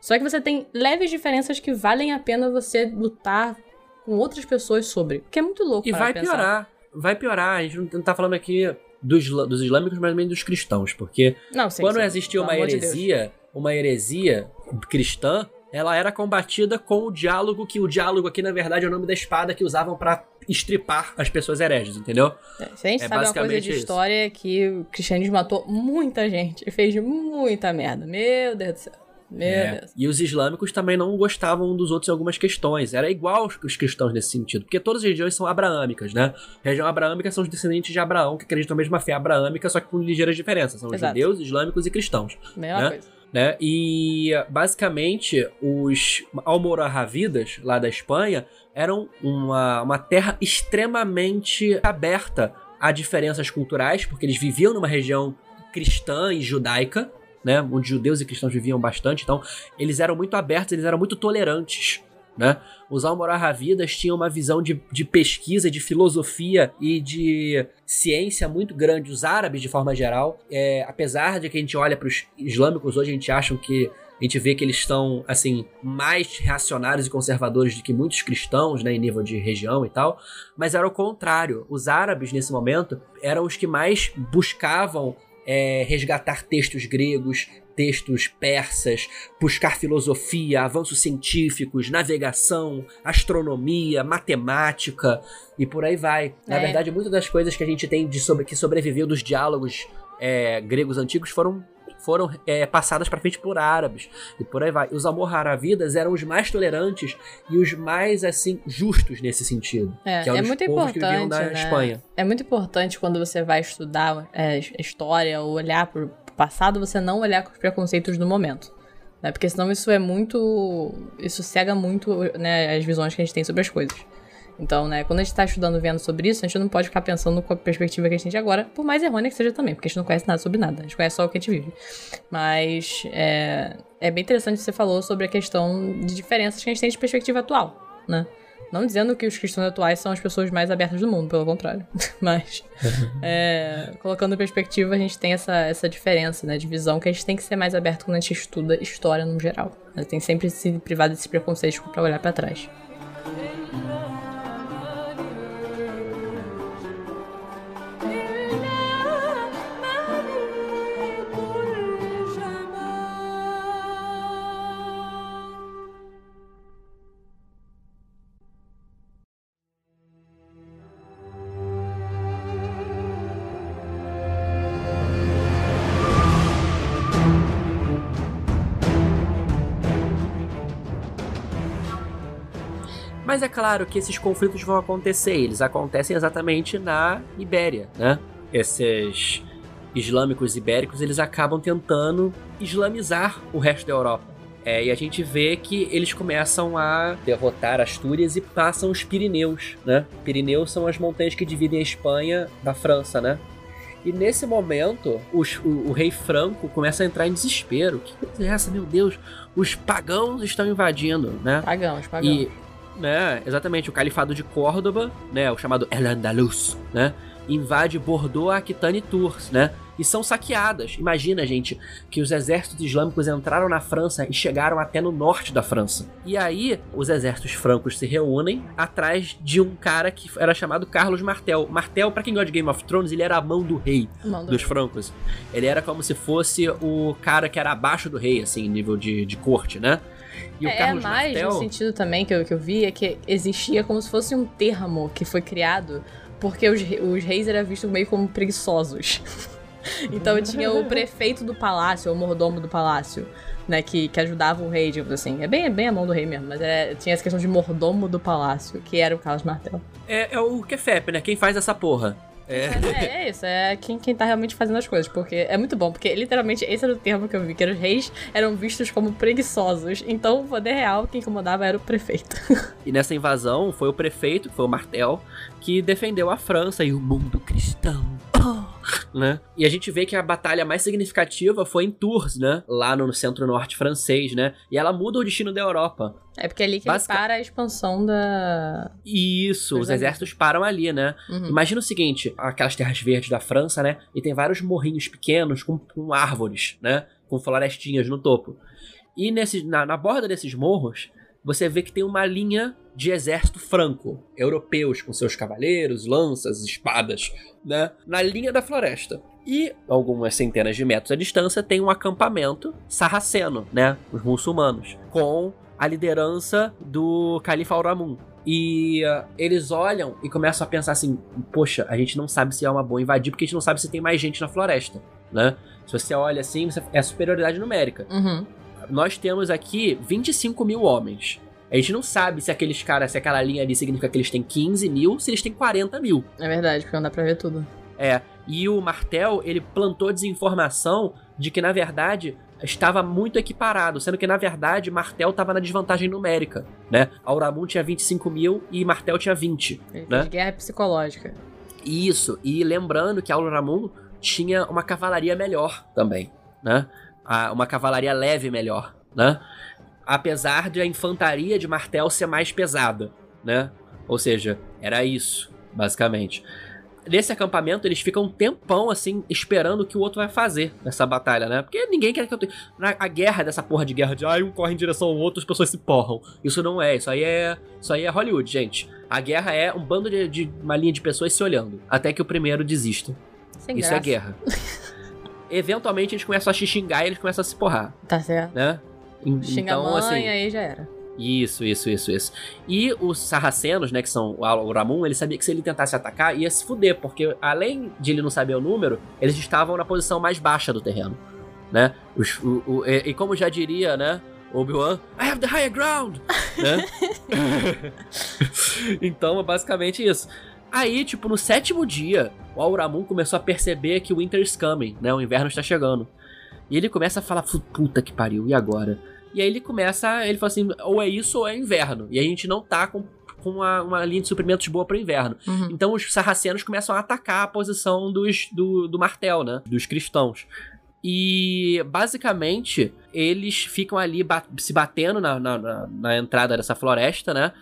Só que você tem leves diferenças que valem a pena você lutar com outras pessoas sobre. Que é muito louco. E vai pensar. piorar vai piorar. A gente não tá falando aqui dos, dos islâmicos, mas também dos cristãos, porque não, sim, quando sim. existia uma heresia, de uma heresia cristã, ela era combatida com o diálogo, que o diálogo aqui, na verdade, é o nome da espada que usavam para estripar as pessoas hereges, entendeu? É, se a gente é sabe uma coisa de isso. história é que o cristianismo matou muita gente e fez muita merda. Meu Deus do céu. É. E os islâmicos também não gostavam um dos outros em algumas questões. Era igual os cristãos nesse sentido, porque todas as regiões são abraâmicas, né? A região abraâmica são os descendentes de Abraão, que acreditam na mesma fé abraâmica, só que com ligeiras diferenças. São Exato. judeus, islâmicos e cristãos. Mesma né? coisa. Né? E basicamente os almoravidas lá da Espanha eram uma, uma terra extremamente aberta a diferenças culturais, porque eles viviam numa região cristã e judaica, né, onde judeus e cristãos viviam bastante, então eles eram muito abertos, eles eram muito tolerantes. Né? Os almoravidas tinham uma visão de, de pesquisa, de filosofia e de ciência muito grande. Os árabes, de forma geral, é, apesar de que a gente olha para os islâmicos hoje, a gente acha que a gente vê que eles estão assim mais reacionários e conservadores do que muitos cristãos, né, em nível de região e tal, mas era o contrário. Os árabes nesse momento eram os que mais buscavam é, resgatar textos gregos, textos persas, buscar filosofia, avanços científicos, navegação, astronomia, matemática e por aí vai. É. Na verdade, muitas das coisas que a gente tem de sobre, que sobreviveu dos diálogos é, gregos antigos foram foram é, passadas para frente por árabes e por aí vai. Os almoharavidas eram os mais tolerantes e os mais assim justos nesse sentido. É, que é muito importante, né? Espanha. É muito importante quando você vai estudar é, história ou olhar para o passado, você não olhar com os preconceitos do momento. Né? Porque senão isso é muito. Isso cega muito né, as visões que a gente tem sobre as coisas. Então, né, quando a gente tá estudando, vendo sobre isso, a gente não pode ficar pensando com a perspectiva que a gente tem agora, por mais errônea que seja também, porque a gente não conhece nada sobre nada, a gente conhece só o que a gente vive. Mas é, é bem interessante que você falou sobre a questão de diferenças que a gente tem de perspectiva atual, né? Não dizendo que os cristãos atuais são as pessoas mais abertas do mundo, pelo contrário. Mas, é, colocando em perspectiva, a gente tem essa, essa diferença né, de visão que a gente tem que ser mais aberto quando a gente estuda história no geral. A gente tem sempre se privado desses preconceitos para olhar para trás. Mas é claro que esses conflitos vão acontecer, eles acontecem exatamente na Ibéria, né? Esses islâmicos ibéricos, eles acabam tentando islamizar o resto da Europa. É, e a gente vê que eles começam a derrotar Astúrias e passam os Pirineus, né? Pirineus são as montanhas que dividem a Espanha da França, né? E nesse momento, os, o, o, rei Franco começa a entrar em desespero. Que coisa é essa, meu Deus? Os pagãos estão invadindo, né? Pagãos, pagãos. E, né, exatamente, o califado de Córdoba, né, o chamado El Andalus, né? Invade Bordeaux, Aquitânia e Tours, né? e são saqueadas. Imagina, gente, que os exércitos islâmicos entraram na França e chegaram até no norte da França. E aí, os exércitos francos se reúnem atrás de um cara que era chamado Carlos Martel. Martel, para quem gosta de Game of Thrones, ele era a mão do rei mão do dos rei. francos. Ele era como se fosse o cara que era abaixo do rei, assim, nível de, de corte, né? E é, o Carlos mais Martel... no sentido também que eu, que eu vi é que existia como se fosse um termo que foi criado porque os, os reis eram vistos meio como preguiçosos. então tinha o prefeito do palácio, o mordomo do palácio, né, que, que ajudava o rei, digamos assim. É bem, é bem a mão do rei mesmo, mas é, tinha essa questão de mordomo do palácio, que era o Carlos Martel. É, é o Kefep, né? Quem faz essa porra. É. é, é isso, é quem, quem tá realmente fazendo as coisas, porque é muito bom, porque literalmente esse era o termo que eu vi, que os reis eram vistos como preguiçosos, então o poder real quem incomodava era o prefeito. E nessa invasão foi o prefeito, que foi o Martel, que defendeu a França e o mundo cristão. Né? E a gente vê que a batalha mais significativa foi em Tours, né? Lá no centro-norte francês, né? E ela muda o destino da Europa. É porque é ali que Basic... para a expansão da. Isso, os exércitos param ali, né? Uhum. Imagina o seguinte: aquelas terras verdes da França, né? E tem vários morrinhos pequenos com, com árvores, né? Com florestinhas no topo. E nesse, na, na borda desses morros, você vê que tem uma linha de exército franco, europeus com seus cavaleiros, lanças, espadas, né, na linha da floresta. E algumas centenas de metros à distância tem um acampamento sarraceno, né, os muçulmanos, com a liderança do califa Al-Ramun. E uh, eles olham e começam a pensar assim: poxa, a gente não sabe se é uma boa invadir porque a gente não sabe se tem mais gente na floresta, né? Se você olha assim, é superioridade numérica. Uhum nós temos aqui 25 mil homens. A gente não sabe se aqueles caras, se aquela linha ali significa que eles têm 15 mil, se eles têm 40 mil. É verdade, porque não dá pra ver tudo. É. E o Martel, ele plantou desinformação de que, na verdade, estava muito equiparado, sendo que, na verdade, Martel estava na desvantagem numérica, né? Auramun tinha 25 mil e Martel tinha 20, ele né? guerra psicológica. Isso. E lembrando que Auramun tinha uma cavalaria melhor também, né? uma cavalaria leve melhor, né? Apesar de a infantaria de martel ser mais pesada, né? Ou seja, era isso, basicamente. Nesse acampamento, eles ficam um tempão, assim, esperando o que o outro vai fazer nessa batalha, né? Porque ninguém quer que eu tenha... A guerra dessa porra de guerra de, ai, um corre em direção ao outro, as pessoas se porram. Isso não é, isso aí é... Isso aí é Hollywood, gente. A guerra é um bando de, de uma linha de pessoas se olhando, até que o primeiro desista. Sem isso é graça. é guerra. eventualmente eles começam a xingar e eles começam a se porrar. Tá certo. Né? Xinga então, a mãe, assim, aí já era. Isso, isso, isso, isso. E os sarracenos, né, que são o Ramun, ele sabia que se ele tentasse atacar, ia se fuder, porque além de ele não saber o número, eles estavam na posição mais baixa do terreno, né? Os, o, o, e, e, como já diria, né, Obi-Wan, I have the higher ground, né? então, é basicamente isso. Aí, tipo, no sétimo dia, o Auramun começou a perceber que o Winter is coming, né? O inverno está chegando. E ele começa a falar, puta que pariu, e agora? E aí ele começa, ele fala assim, ou é isso ou é inverno. E a gente não tá com, com uma, uma linha de suprimentos boa para inverno. Uhum. Então os sarracenos começam a atacar a posição dos, do, do martel, né? Dos cristãos. E basicamente eles ficam ali bat se batendo na, na, na, na, entrada dessa floresta, né?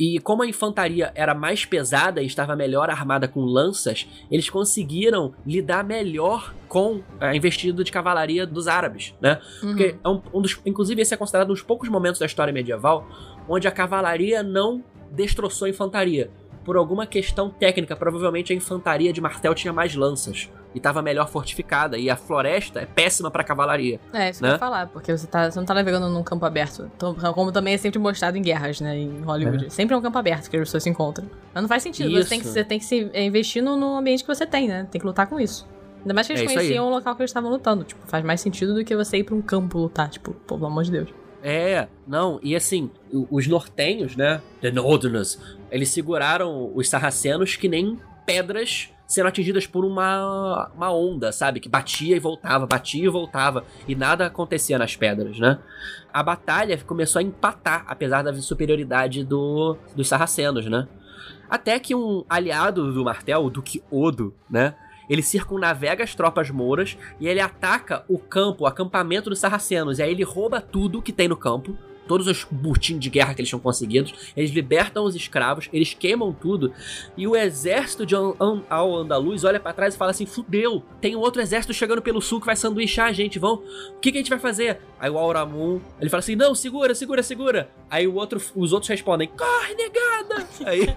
E como a infantaria era mais pesada e estava melhor armada com lanças, eles conseguiram lidar melhor com a investida de cavalaria dos árabes, né? Uhum. Porque é um, um dos, inclusive esse é considerado um dos poucos momentos da história medieval onde a cavalaria não destroçou a infantaria por alguma questão técnica, provavelmente a infantaria de martel tinha mais lanças e estava melhor fortificada. E a floresta é péssima para cavalaria. É, isso né? que eu ia falar, porque você, tá, você não tá navegando num campo aberto. Então, como também é sempre mostrado em guerras, né? Em Hollywood. É. Sempre é um campo aberto que as pessoas se encontram. Mas não faz sentido. Você tem, que, você tem que se investir no, no ambiente que você tem, né? Tem que lutar com isso. Ainda mais que eles é conheciam o local que eles estavam lutando. Tipo, faz mais sentido do que você ir pra um campo lutar. Tipo, pô, pelo amor de Deus. É, não, e assim, os nortenhos, né? The Northerners, eles seguraram os sarracenos que nem pedras sendo atingidas por uma, uma onda, sabe? Que batia e voltava, batia e voltava. E nada acontecia nas pedras, né? A batalha começou a empatar, apesar da superioridade do, dos sarracenos, né? Até que um aliado do Martel, o Duque Odo, né? Ele circunnavega as tropas mouras e ele ataca o campo, o acampamento dos sarracenos. E aí ele rouba tudo que tem no campo, todos os burtinhos de guerra que eles tinham conseguido. Eles libertam os escravos, eles queimam tudo. E o exército de Al-Andalus olha para trás e fala assim: fudeu, tem um outro exército chegando pelo sul que vai sanduichar a gente, vão. O que, que a gente vai fazer? Aí o Auramun, ele fala assim: não, segura, segura, segura. Aí o outro, os outros respondem: corre, negada! Aí.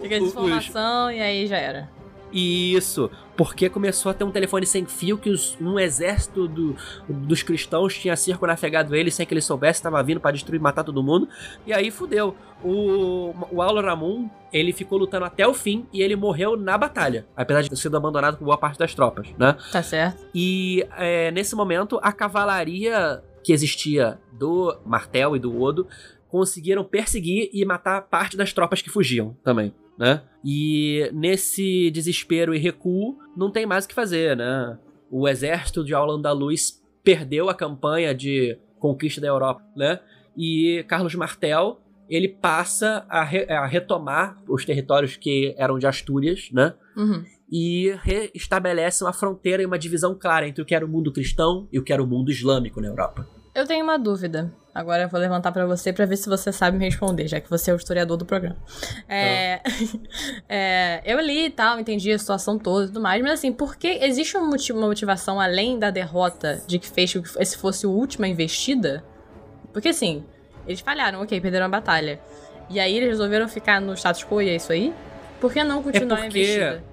Fica a informação e aí já era. Isso, porque começou a ter um telefone sem fio que os, um exército do, dos cristãos tinha circunavegado ele sem que ele soubesse, estava vindo para destruir, matar todo mundo. E aí fudeu. O, o Aulo Ramon, ele ficou lutando até o fim e ele morreu na batalha, apesar de ter sido abandonado por boa parte das tropas, né? Tá certo. E é, nesse momento, a cavalaria que existia do Martel e do Odo conseguiram perseguir e matar parte das tropas que fugiam também né? E nesse desespero e recuo, não tem mais o que fazer, né? O exército de Al-Andalus perdeu a campanha de conquista da Europa, né? E Carlos Martel, ele passa a, re a retomar os territórios que eram de Astúrias, né? Uhum. E reestabelece uma fronteira e uma divisão clara entre o que era o mundo cristão e o que era o mundo islâmico na Europa. Eu tenho uma dúvida. Agora eu vou levantar para você para ver se você sabe me responder, já que você é o historiador do programa. É, é, eu li e tal, entendi a situação toda e tudo mais, mas assim, por que existe uma motivação além da derrota de que fez que esse fosse a última investida? Porque assim, eles falharam, ok, perderam a batalha. E aí eles resolveram ficar no status quo e é isso aí? Por que não continuar é porque... investida?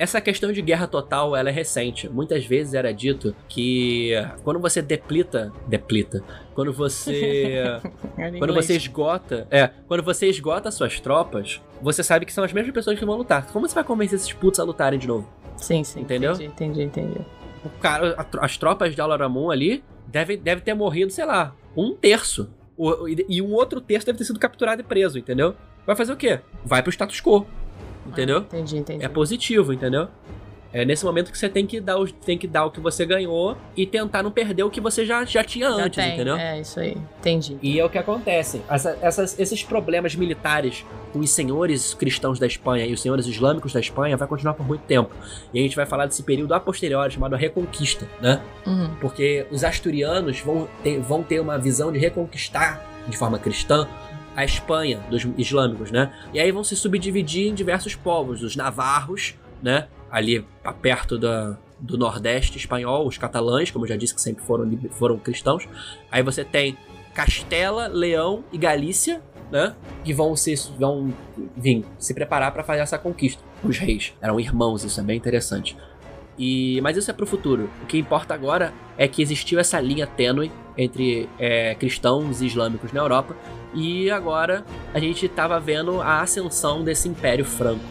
Essa questão de guerra total, ela é recente. Muitas vezes era dito que quando você deplita, deplita, quando você quando você esgota, é, quando você esgota suas tropas, você sabe que são as mesmas pessoas que vão lutar. Como você vai convencer esses putos a lutarem de novo? Sim, sim. Entendeu? Entendi, entendi, entendi. O cara, as tropas de Alaramon ali devem deve ter morrido, sei lá, um terço. O, e um outro terço deve ter sido capturado e preso, entendeu? Vai fazer o quê? Vai pro status quo. Entendeu? Ah, entendi, entendi. É positivo, entendeu? É nesse momento que você tem que dar o, tem que dar o que você ganhou e tentar não perder o que você já, já tinha já antes, tem. entendeu? É, isso aí. Entendi. E é o que acontece. Essa, essas, esses problemas militares com os senhores cristãos da Espanha e os senhores islâmicos da Espanha vai continuar por muito tempo. E a gente vai falar desse período a posteriori chamado Reconquista, né? Uhum. Porque os asturianos vão ter, vão ter uma visão de reconquistar de forma cristã a Espanha dos islâmicos, né? E aí vão se subdividir em diversos povos, os navarros, né? Ali perto da, do Nordeste espanhol, os catalães, como eu já disse que sempre foram, foram cristãos. Aí você tem Castela, Leão e Galícia, né? Que vão se vão vir se preparar para fazer essa conquista. Os reis eram irmãos, isso é bem interessante. E, mas isso é pro futuro. O que importa agora é que existiu essa linha tênue entre é, cristãos e islâmicos na Europa e agora a gente estava vendo a ascensão desse Império Franco.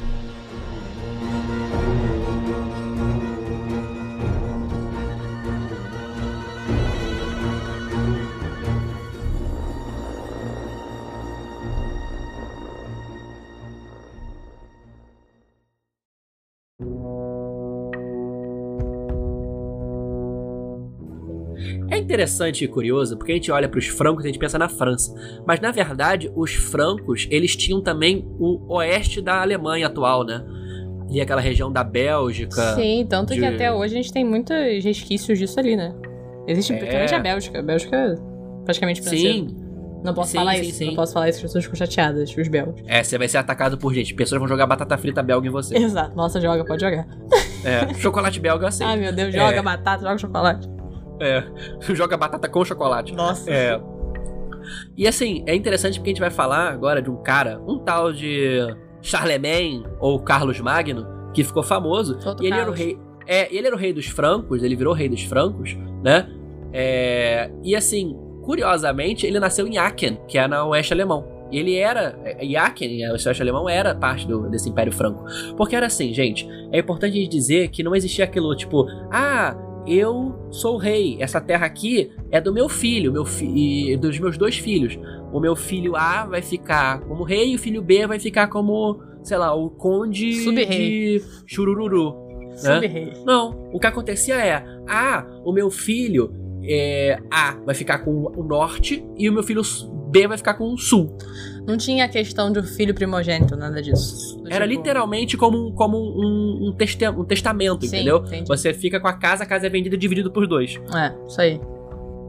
Interessante e curioso, porque a gente olha para os francos e a gente pensa na França. Mas na verdade, os francos, eles tinham também o oeste da Alemanha atual, né? E aquela região da Bélgica. Sim, tanto de... que até hoje a gente tem muitos resquícios disso ali, né? Existe é... praticamente a Bélgica. A Bélgica é praticamente francesa. Sim. Não posso sim, falar sim, isso, sim. não posso falar isso, as pessoas ficam chateadas, os belgas. É, você vai ser atacado por gente. Pessoas vão jogar batata frita belga em você. Exato. Nossa, joga, pode jogar. É, chocolate belga assim. Ai, meu Deus, joga é... batata, joga chocolate. É, joga batata com chocolate. Nossa. É. E assim, é interessante porque a gente vai falar agora de um cara, um tal de Charlemagne ou Carlos Magno, que ficou famoso. Outro e ele Carlos. era o rei. É, ele era o rei dos francos, ele virou rei dos francos, né? É, e assim, curiosamente, ele nasceu em Aachen, que é na oeste alemão. E ele era. Aachen, o oeste alemão, era parte do, desse Império Franco. Porque era assim, gente. É importante dizer que não existia aquilo tipo, ah, eu sou o rei. Essa terra aqui é do meu filho, meu fi e dos meus dois filhos. O meu filho A vai ficar como rei e o filho B vai ficar como, sei lá, o conde de Churururu. Né? Não, o que acontecia é, ah, o meu filho é, A vai ficar com o norte e o meu filho B vai ficar com o sul. Não tinha a questão de um filho primogênito, nada disso. Era tipo... literalmente como, como um, um, testi um testamento, Sim, entendeu? Entendi. Você fica com a casa, a casa é vendida dividido por dois. É, isso aí.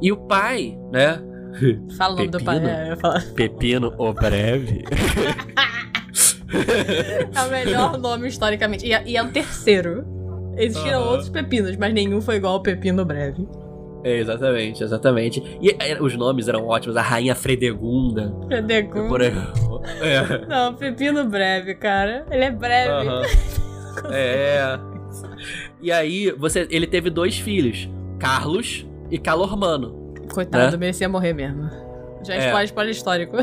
E o pai, né? Fala o nome do pai. É, Pepino o breve. é o melhor nome historicamente. E, é, e é o terceiro. Existiram outros pepinos, mas nenhum foi igual ao Pepino Breve. É, exatamente, exatamente. E é, os nomes eram ótimos. A Rainha Fredegunda. Fredegunda. Por. É. Não, Pepino Breve, cara. Ele é breve. é. E aí, você, ele teve dois filhos. Carlos e Calormano. Coitado, né? merecia morrer mesmo. Já é. spoiler, spoiler histórico.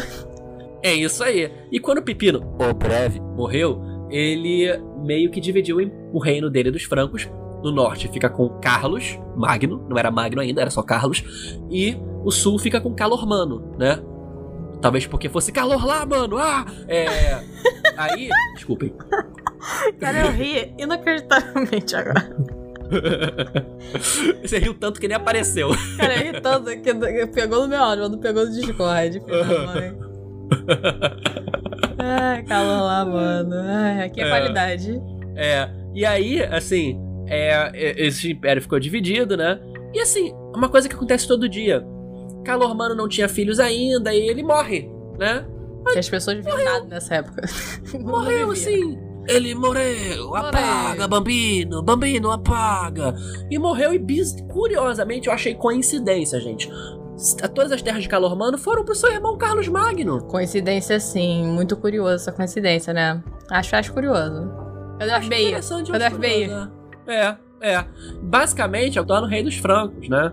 É isso aí. E quando o Pepino, o breve, morreu, ele meio que dividiu o reino dele dos francos no norte fica com Carlos Magno, não era Magno ainda, era só Carlos, e o sul fica com Calormano, né? Talvez porque fosse calor lá, mano. Ah! É. Aí. Desculpem. Cara, eu ri inacreditavelmente agora. Você riu tanto que nem apareceu. Cara, eu ri tanto que pegou no meu áudio, mas não pegou no Discord. Ai, calor lá, mano. Ai, aqui é, é qualidade. É. E aí, assim, é, é, esse império ficou dividido, né? E assim, uma coisa que acontece todo dia. Calormano não tinha filhos ainda e ele morre, né? Que as pessoas viviam nada nessa época. Morreu assim. Ele morreu, apaga, Bambino, Bambino, apaga. E morreu, e curiosamente eu achei coincidência, gente. Todas as terras de Calormano foram pro seu irmão Carlos Magno. Coincidência, sim. Muito curioso essa coincidência, né? Acho, acho curioso. Cadê a FBI? Cadê a FBI? É, é. Basicamente, o no rei dos francos, né?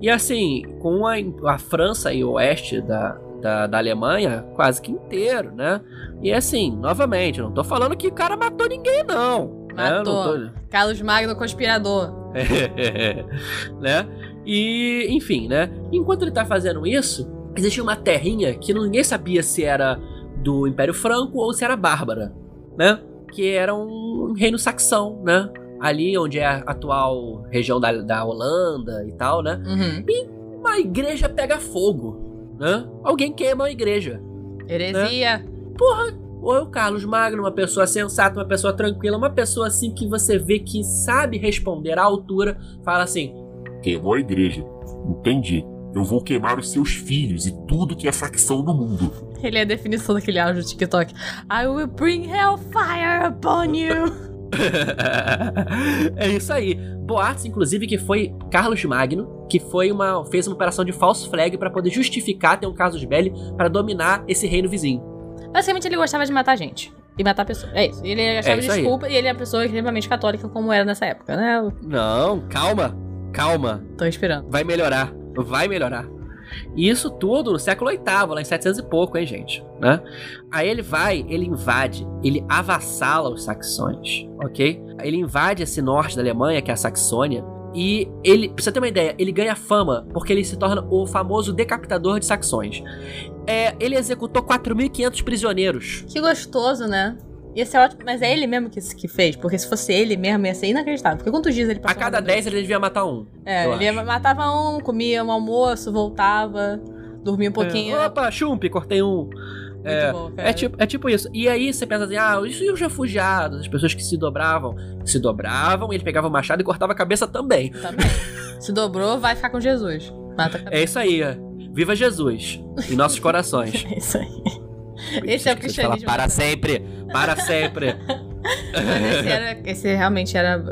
E assim, com a, a França e o oeste da, da, da, Alemanha quase que inteiro, né? E assim, novamente, não tô falando que o cara matou ninguém, não. Né? Matou. Né? Tô... Carlos Magno conspirador. né? E, enfim, né? Enquanto ele tá fazendo isso, existia uma terrinha que ninguém sabia se era do Império Franco ou se era bárbara, né? Que era um reino saxão, né? Ali onde é a atual região da, da Holanda e tal, né? Uhum. E uma igreja pega fogo, né? Alguém queima a igreja. Heresia. Né? Porra, ou é o Carlos Magno, uma pessoa sensata, uma pessoa tranquila, uma pessoa assim que você vê que sabe responder à altura, fala assim: Queimou a igreja. Entendi. Eu vou queimar os seus filhos e tudo que é facção no mundo. Ele é a definição daquele áudio do TikTok. I will bring hellfire upon you. é isso aí. Boatos, inclusive, que foi Carlos Magno, que foi uma fez uma operação de false flag para poder justificar ter um casus belli para dominar esse reino vizinho. Basicamente, ele gostava de matar gente. E matar pessoas. É isso. Ele achava é isso desculpa aí. e ele é uma pessoa extremamente católica, como era nessa época, né? Não, calma. Calma. Tô esperando. Vai melhorar. Vai melhorar. E isso tudo no século VIII, lá em 700 e pouco, hein, gente? Né? Aí ele vai, ele invade, ele avassala os saxões, ok? Ele invade esse norte da Alemanha, que é a Saxônia, e ele, pra você ter uma ideia, ele ganha fama porque ele se torna o famoso decapitador de saxões. É, ele executou 4.500 prisioneiros. Que gostoso, né? Ia ser ótimo, mas é ele mesmo que, que fez, porque se fosse ele mesmo ia ser inacreditável. Porque quantos dias ele passou? A cada 10 ele devia matar um. É, ele acho. matava um, comia um almoço, voltava, dormia um é. pouquinho. É. Opa, chumpe, cortei um. É, bom, é, tipo, é tipo isso. E aí você pensa assim, ah, isso e os refugiados, as pessoas que se dobravam. Se dobravam, ele pegava o machado e cortava a cabeça também. Também. se dobrou, vai ficar com Jesus. Mata a cabeça. É isso aí. Viva Jesus em nossos corações. é isso aí. Esse é o cristianismo. para sempre, para sempre. esse, era, esse realmente era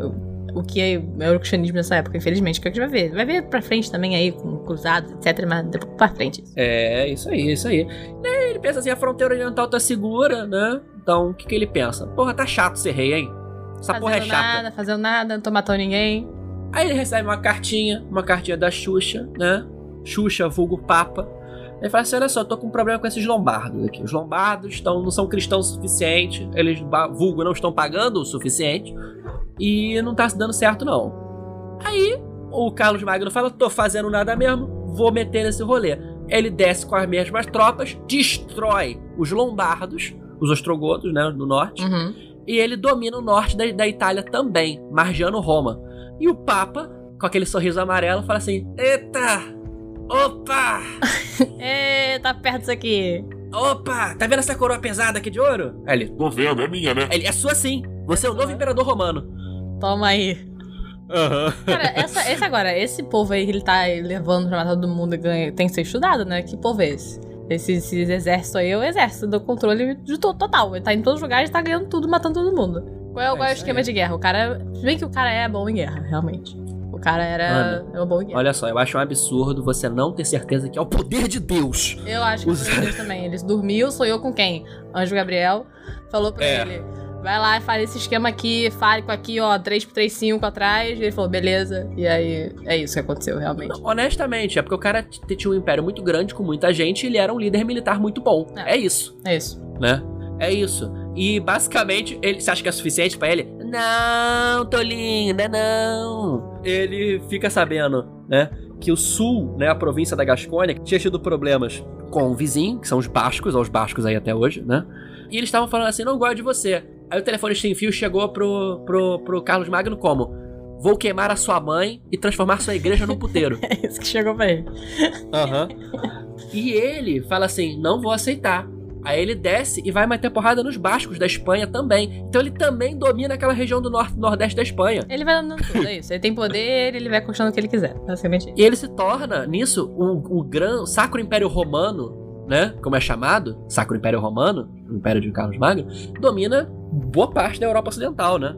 o que é, o cristianismo nessa época, infelizmente, que a gente vai ver. Vai ver pra frente também aí, com cruzados, etc, mas depois pra frente. É, isso aí, isso aí. Ele pensa assim, a fronteira oriental tá segura, né? Então, o que que ele pensa? Porra, tá chato ser rei, hein? Essa fazendo porra é chata. nada, fazendo nada, não tô matando ninguém. Aí ele recebe uma cartinha, uma cartinha da Xuxa, né? Xuxa, vulgo Papa ele fala assim: olha só, eu tô com um problema com esses lombardos aqui. Os lombardos estão, não são cristãos o suficiente, eles, vulgo, não estão pagando o suficiente, e não tá se dando certo, não. Aí, O Carlos Magno fala: tô fazendo nada mesmo, vou meter nesse rolê. Ele desce com as mesmas tropas, destrói os lombardos, os ostrogodos, né, do norte, Uhum. e ele domina o norte da, da Itália também, margeando Roma. E o Papa, com aquele sorriso amarelo, fala assim: Eita! Opa! Ê, tá perto disso aqui. Opa! Tá vendo essa coroa pesada aqui de ouro? Aí ele, Tô vendo, é minha, né? ele é sua sim. Você é o novo imperador romano. Toma aí. Aham. Cara, essa, esse agora, esse povo aí que ele tá levando pra matar todo mundo e ganha, tem que ser estudado, né? Que povo é esse? Esse, esse exército aí é o exército do controle de to- total. Ele tá em todos os lugares, tá ganhando tudo, matando todo mundo. Qual é, o- É qual é o isso esquema aí. de guerra? O cara. Se bem que o cara é bom em guerra, realmente. O cara era. É um bom guerra. Olha só, eu acho um absurdo você não ter certeza que é o poder de Deus. Eu acho que Os- foi Deus também. Ele dormiu, sonhou com quem? Anjo Gabriel. Falou pra É. ele. Vai lá e faz esse esquema aqui, fale com aqui, ó, 3 3 5 atrás. E ele falou, beleza. E aí, é isso que aconteceu, realmente. Honestamente, é porque o cara tinha um império muito grande com muita gente e ele era um líder militar muito bom. É. É, isso, É isso. né? É isso. E basicamente, ele, você acha que é suficiente pra ele? Não, Tolinho, ainda não. Ele fica sabendo, né, que o sul, né, a província da Gascônia, tinha tido problemas com o vizinho, que são os bascos, ou os bascos aí até hoje, né? E eles estavam falando assim: não gosto de você. Aí o telefone sem fio chegou pro, pro, pro Carlos Magno como? Vou queimar a sua mãe e transformar sua igreja num puteiro. É isso que chegou pra ele. Aham. E ele fala assim: não vou aceitar. Aí ele desce e vai meter porrada nos bascos da Espanha também. Então ele também domina aquela região do norte nordeste da Espanha. Ele vai dando tudo, é isso. Ele tem poder, ele vai conquistando o que ele quiser. Basicamente isso. E ele se torna, nisso, o, o gran, Sacro Império Romano, né? Como é chamado, Sacro Império Romano, o Império de Carlos Magno, domina boa parte da Europa Ocidental, né?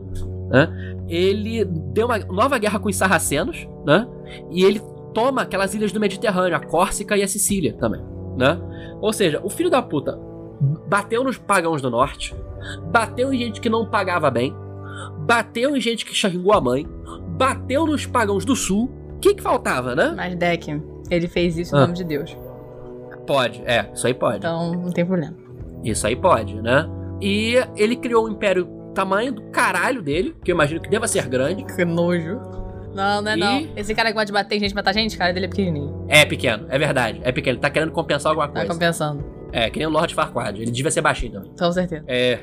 Né? Ele deu uma nova guerra com os sarracenos, né? E ele toma aquelas ilhas do Mediterrâneo, a Córcega e a Sicília também, né? Ou seja, o filho da puta bateu nos pagãos do norte, bateu em gente que não pagava bem, bateu em gente que xingou a mãe, bateu nos pagãos do sul. O que, que faltava, né? Mas Deck, ele fez isso em Ah. nome de Deus. Pode, é, isso aí pode. Então não tem problema. Isso aí pode, né? E ele criou um império tamanho do caralho dele, que eu imagino que deva ser grande. Que nojo. Não, não é E- não. Esse cara que gosta de bater em gente, matar gente, cara dele é pequenininho. É pequeno, é verdade. É pequeno, ele tá querendo compensar alguma Tá coisa. compensando. É, que nem o Lord Farquaad. Ele devia ser baixinho também. Com certeza. É.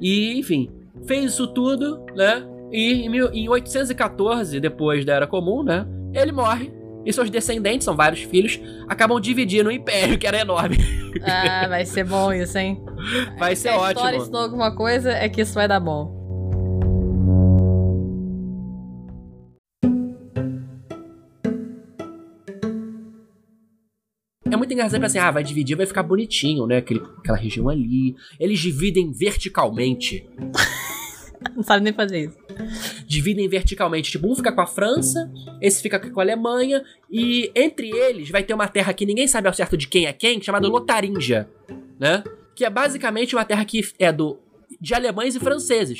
E, enfim, fez isso tudo, né? E em, mil- em 814, depois da Era Comum, né? Ele morre. E seus descendentes, são vários filhos, acabam dividindo o império, que era enorme. Ah, vai ser bom isso, hein? Vai Se ser a ótimo. história ensinou alguma coisa, é que isso vai dar bom. Muito engraçado pensar assim, ah, vai dividir, vai ficar bonitinho, né? Aquele, aquela região ali. Eles dividem verticalmente. Não sabe nem fazer isso. Dividem verticalmente. Tipo, um fica com a França, esse fica com a Alemanha, e entre eles vai ter uma terra que ninguém sabe ao certo de quem é quem, chamada Lotaringia, né? Que é basicamente uma terra que é do de alemães e franceses.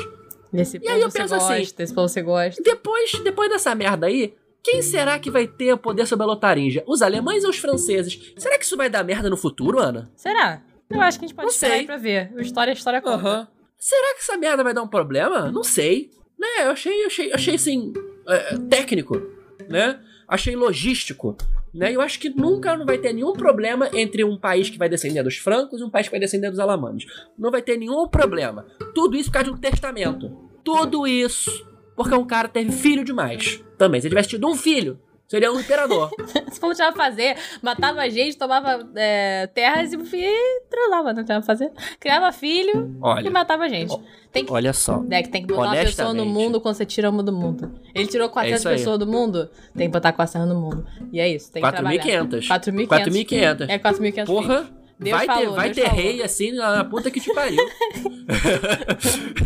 Esse E aí eu penso gosta, assim- esse povo você gosta. Depois, depois dessa merda aí, quem será que vai ter poder sobre a Lotaringia? Os alemães ou os franceses? Será que isso vai dar merda no futuro, Ana? Será? Eu acho que a gente pode Não esperar sei. pra ver. O história é história conta. Aham. Será que essa merda vai dar um problema? Não sei. Né, eu achei, eu achei, eu achei assim, é, técnico, né? Achei logístico, né? Eu acho que nunca não vai ter nenhum problema entre um país que vai descender dos francos e um país que vai descender dos alemães. Não vai ter nenhum problema. Tudo isso por causa de um testamento. Tudo isso porque um cara teve filho demais. Também, se ele tivesse tido um filho, seria um imperador. Esse povo tinha pra fazer, matava a gente, tomava é, terras e, e transava, não tinha pra fazer. Criava filho e Olha, matava a gente. Tem que, olha só. Deck, tem que botar uma pessoa no mundo quando você tira uma do mundo. Ele tirou 400 É pessoas do mundo, tem que botar 400 no mundo. E é isso, tem que trabalhar. 4.500. 4.500. 4.500. É 4.500 Porra, Deus vai ter, falou, vai Deus ter falou. rei assim na puta que te pariu.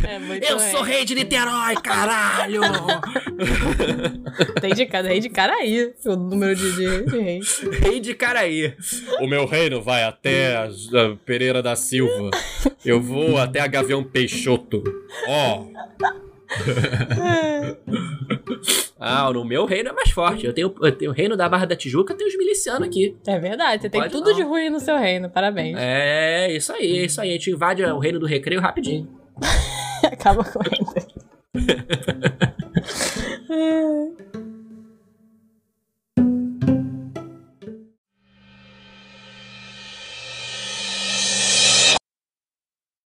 É muito Eu rei. sou rei de Niterói, caralho! Tem de cada rei de cara aí, o número de, de, de reis. rei de Caraí. O meu reino vai até a, a Pereira da Silva. Eu vou até a Gavião Peixoto. Ó, Ah, no meu reino é mais forte. Eu tenho, eu tenho o reino da Barra da Tijuca, tem os milicianos aqui. É verdade, você não tem tudo não. de ruim no seu reino, parabéns. É, isso aí, isso aí. A gente invade o reino do recreio rapidinho. Acaba com correndo.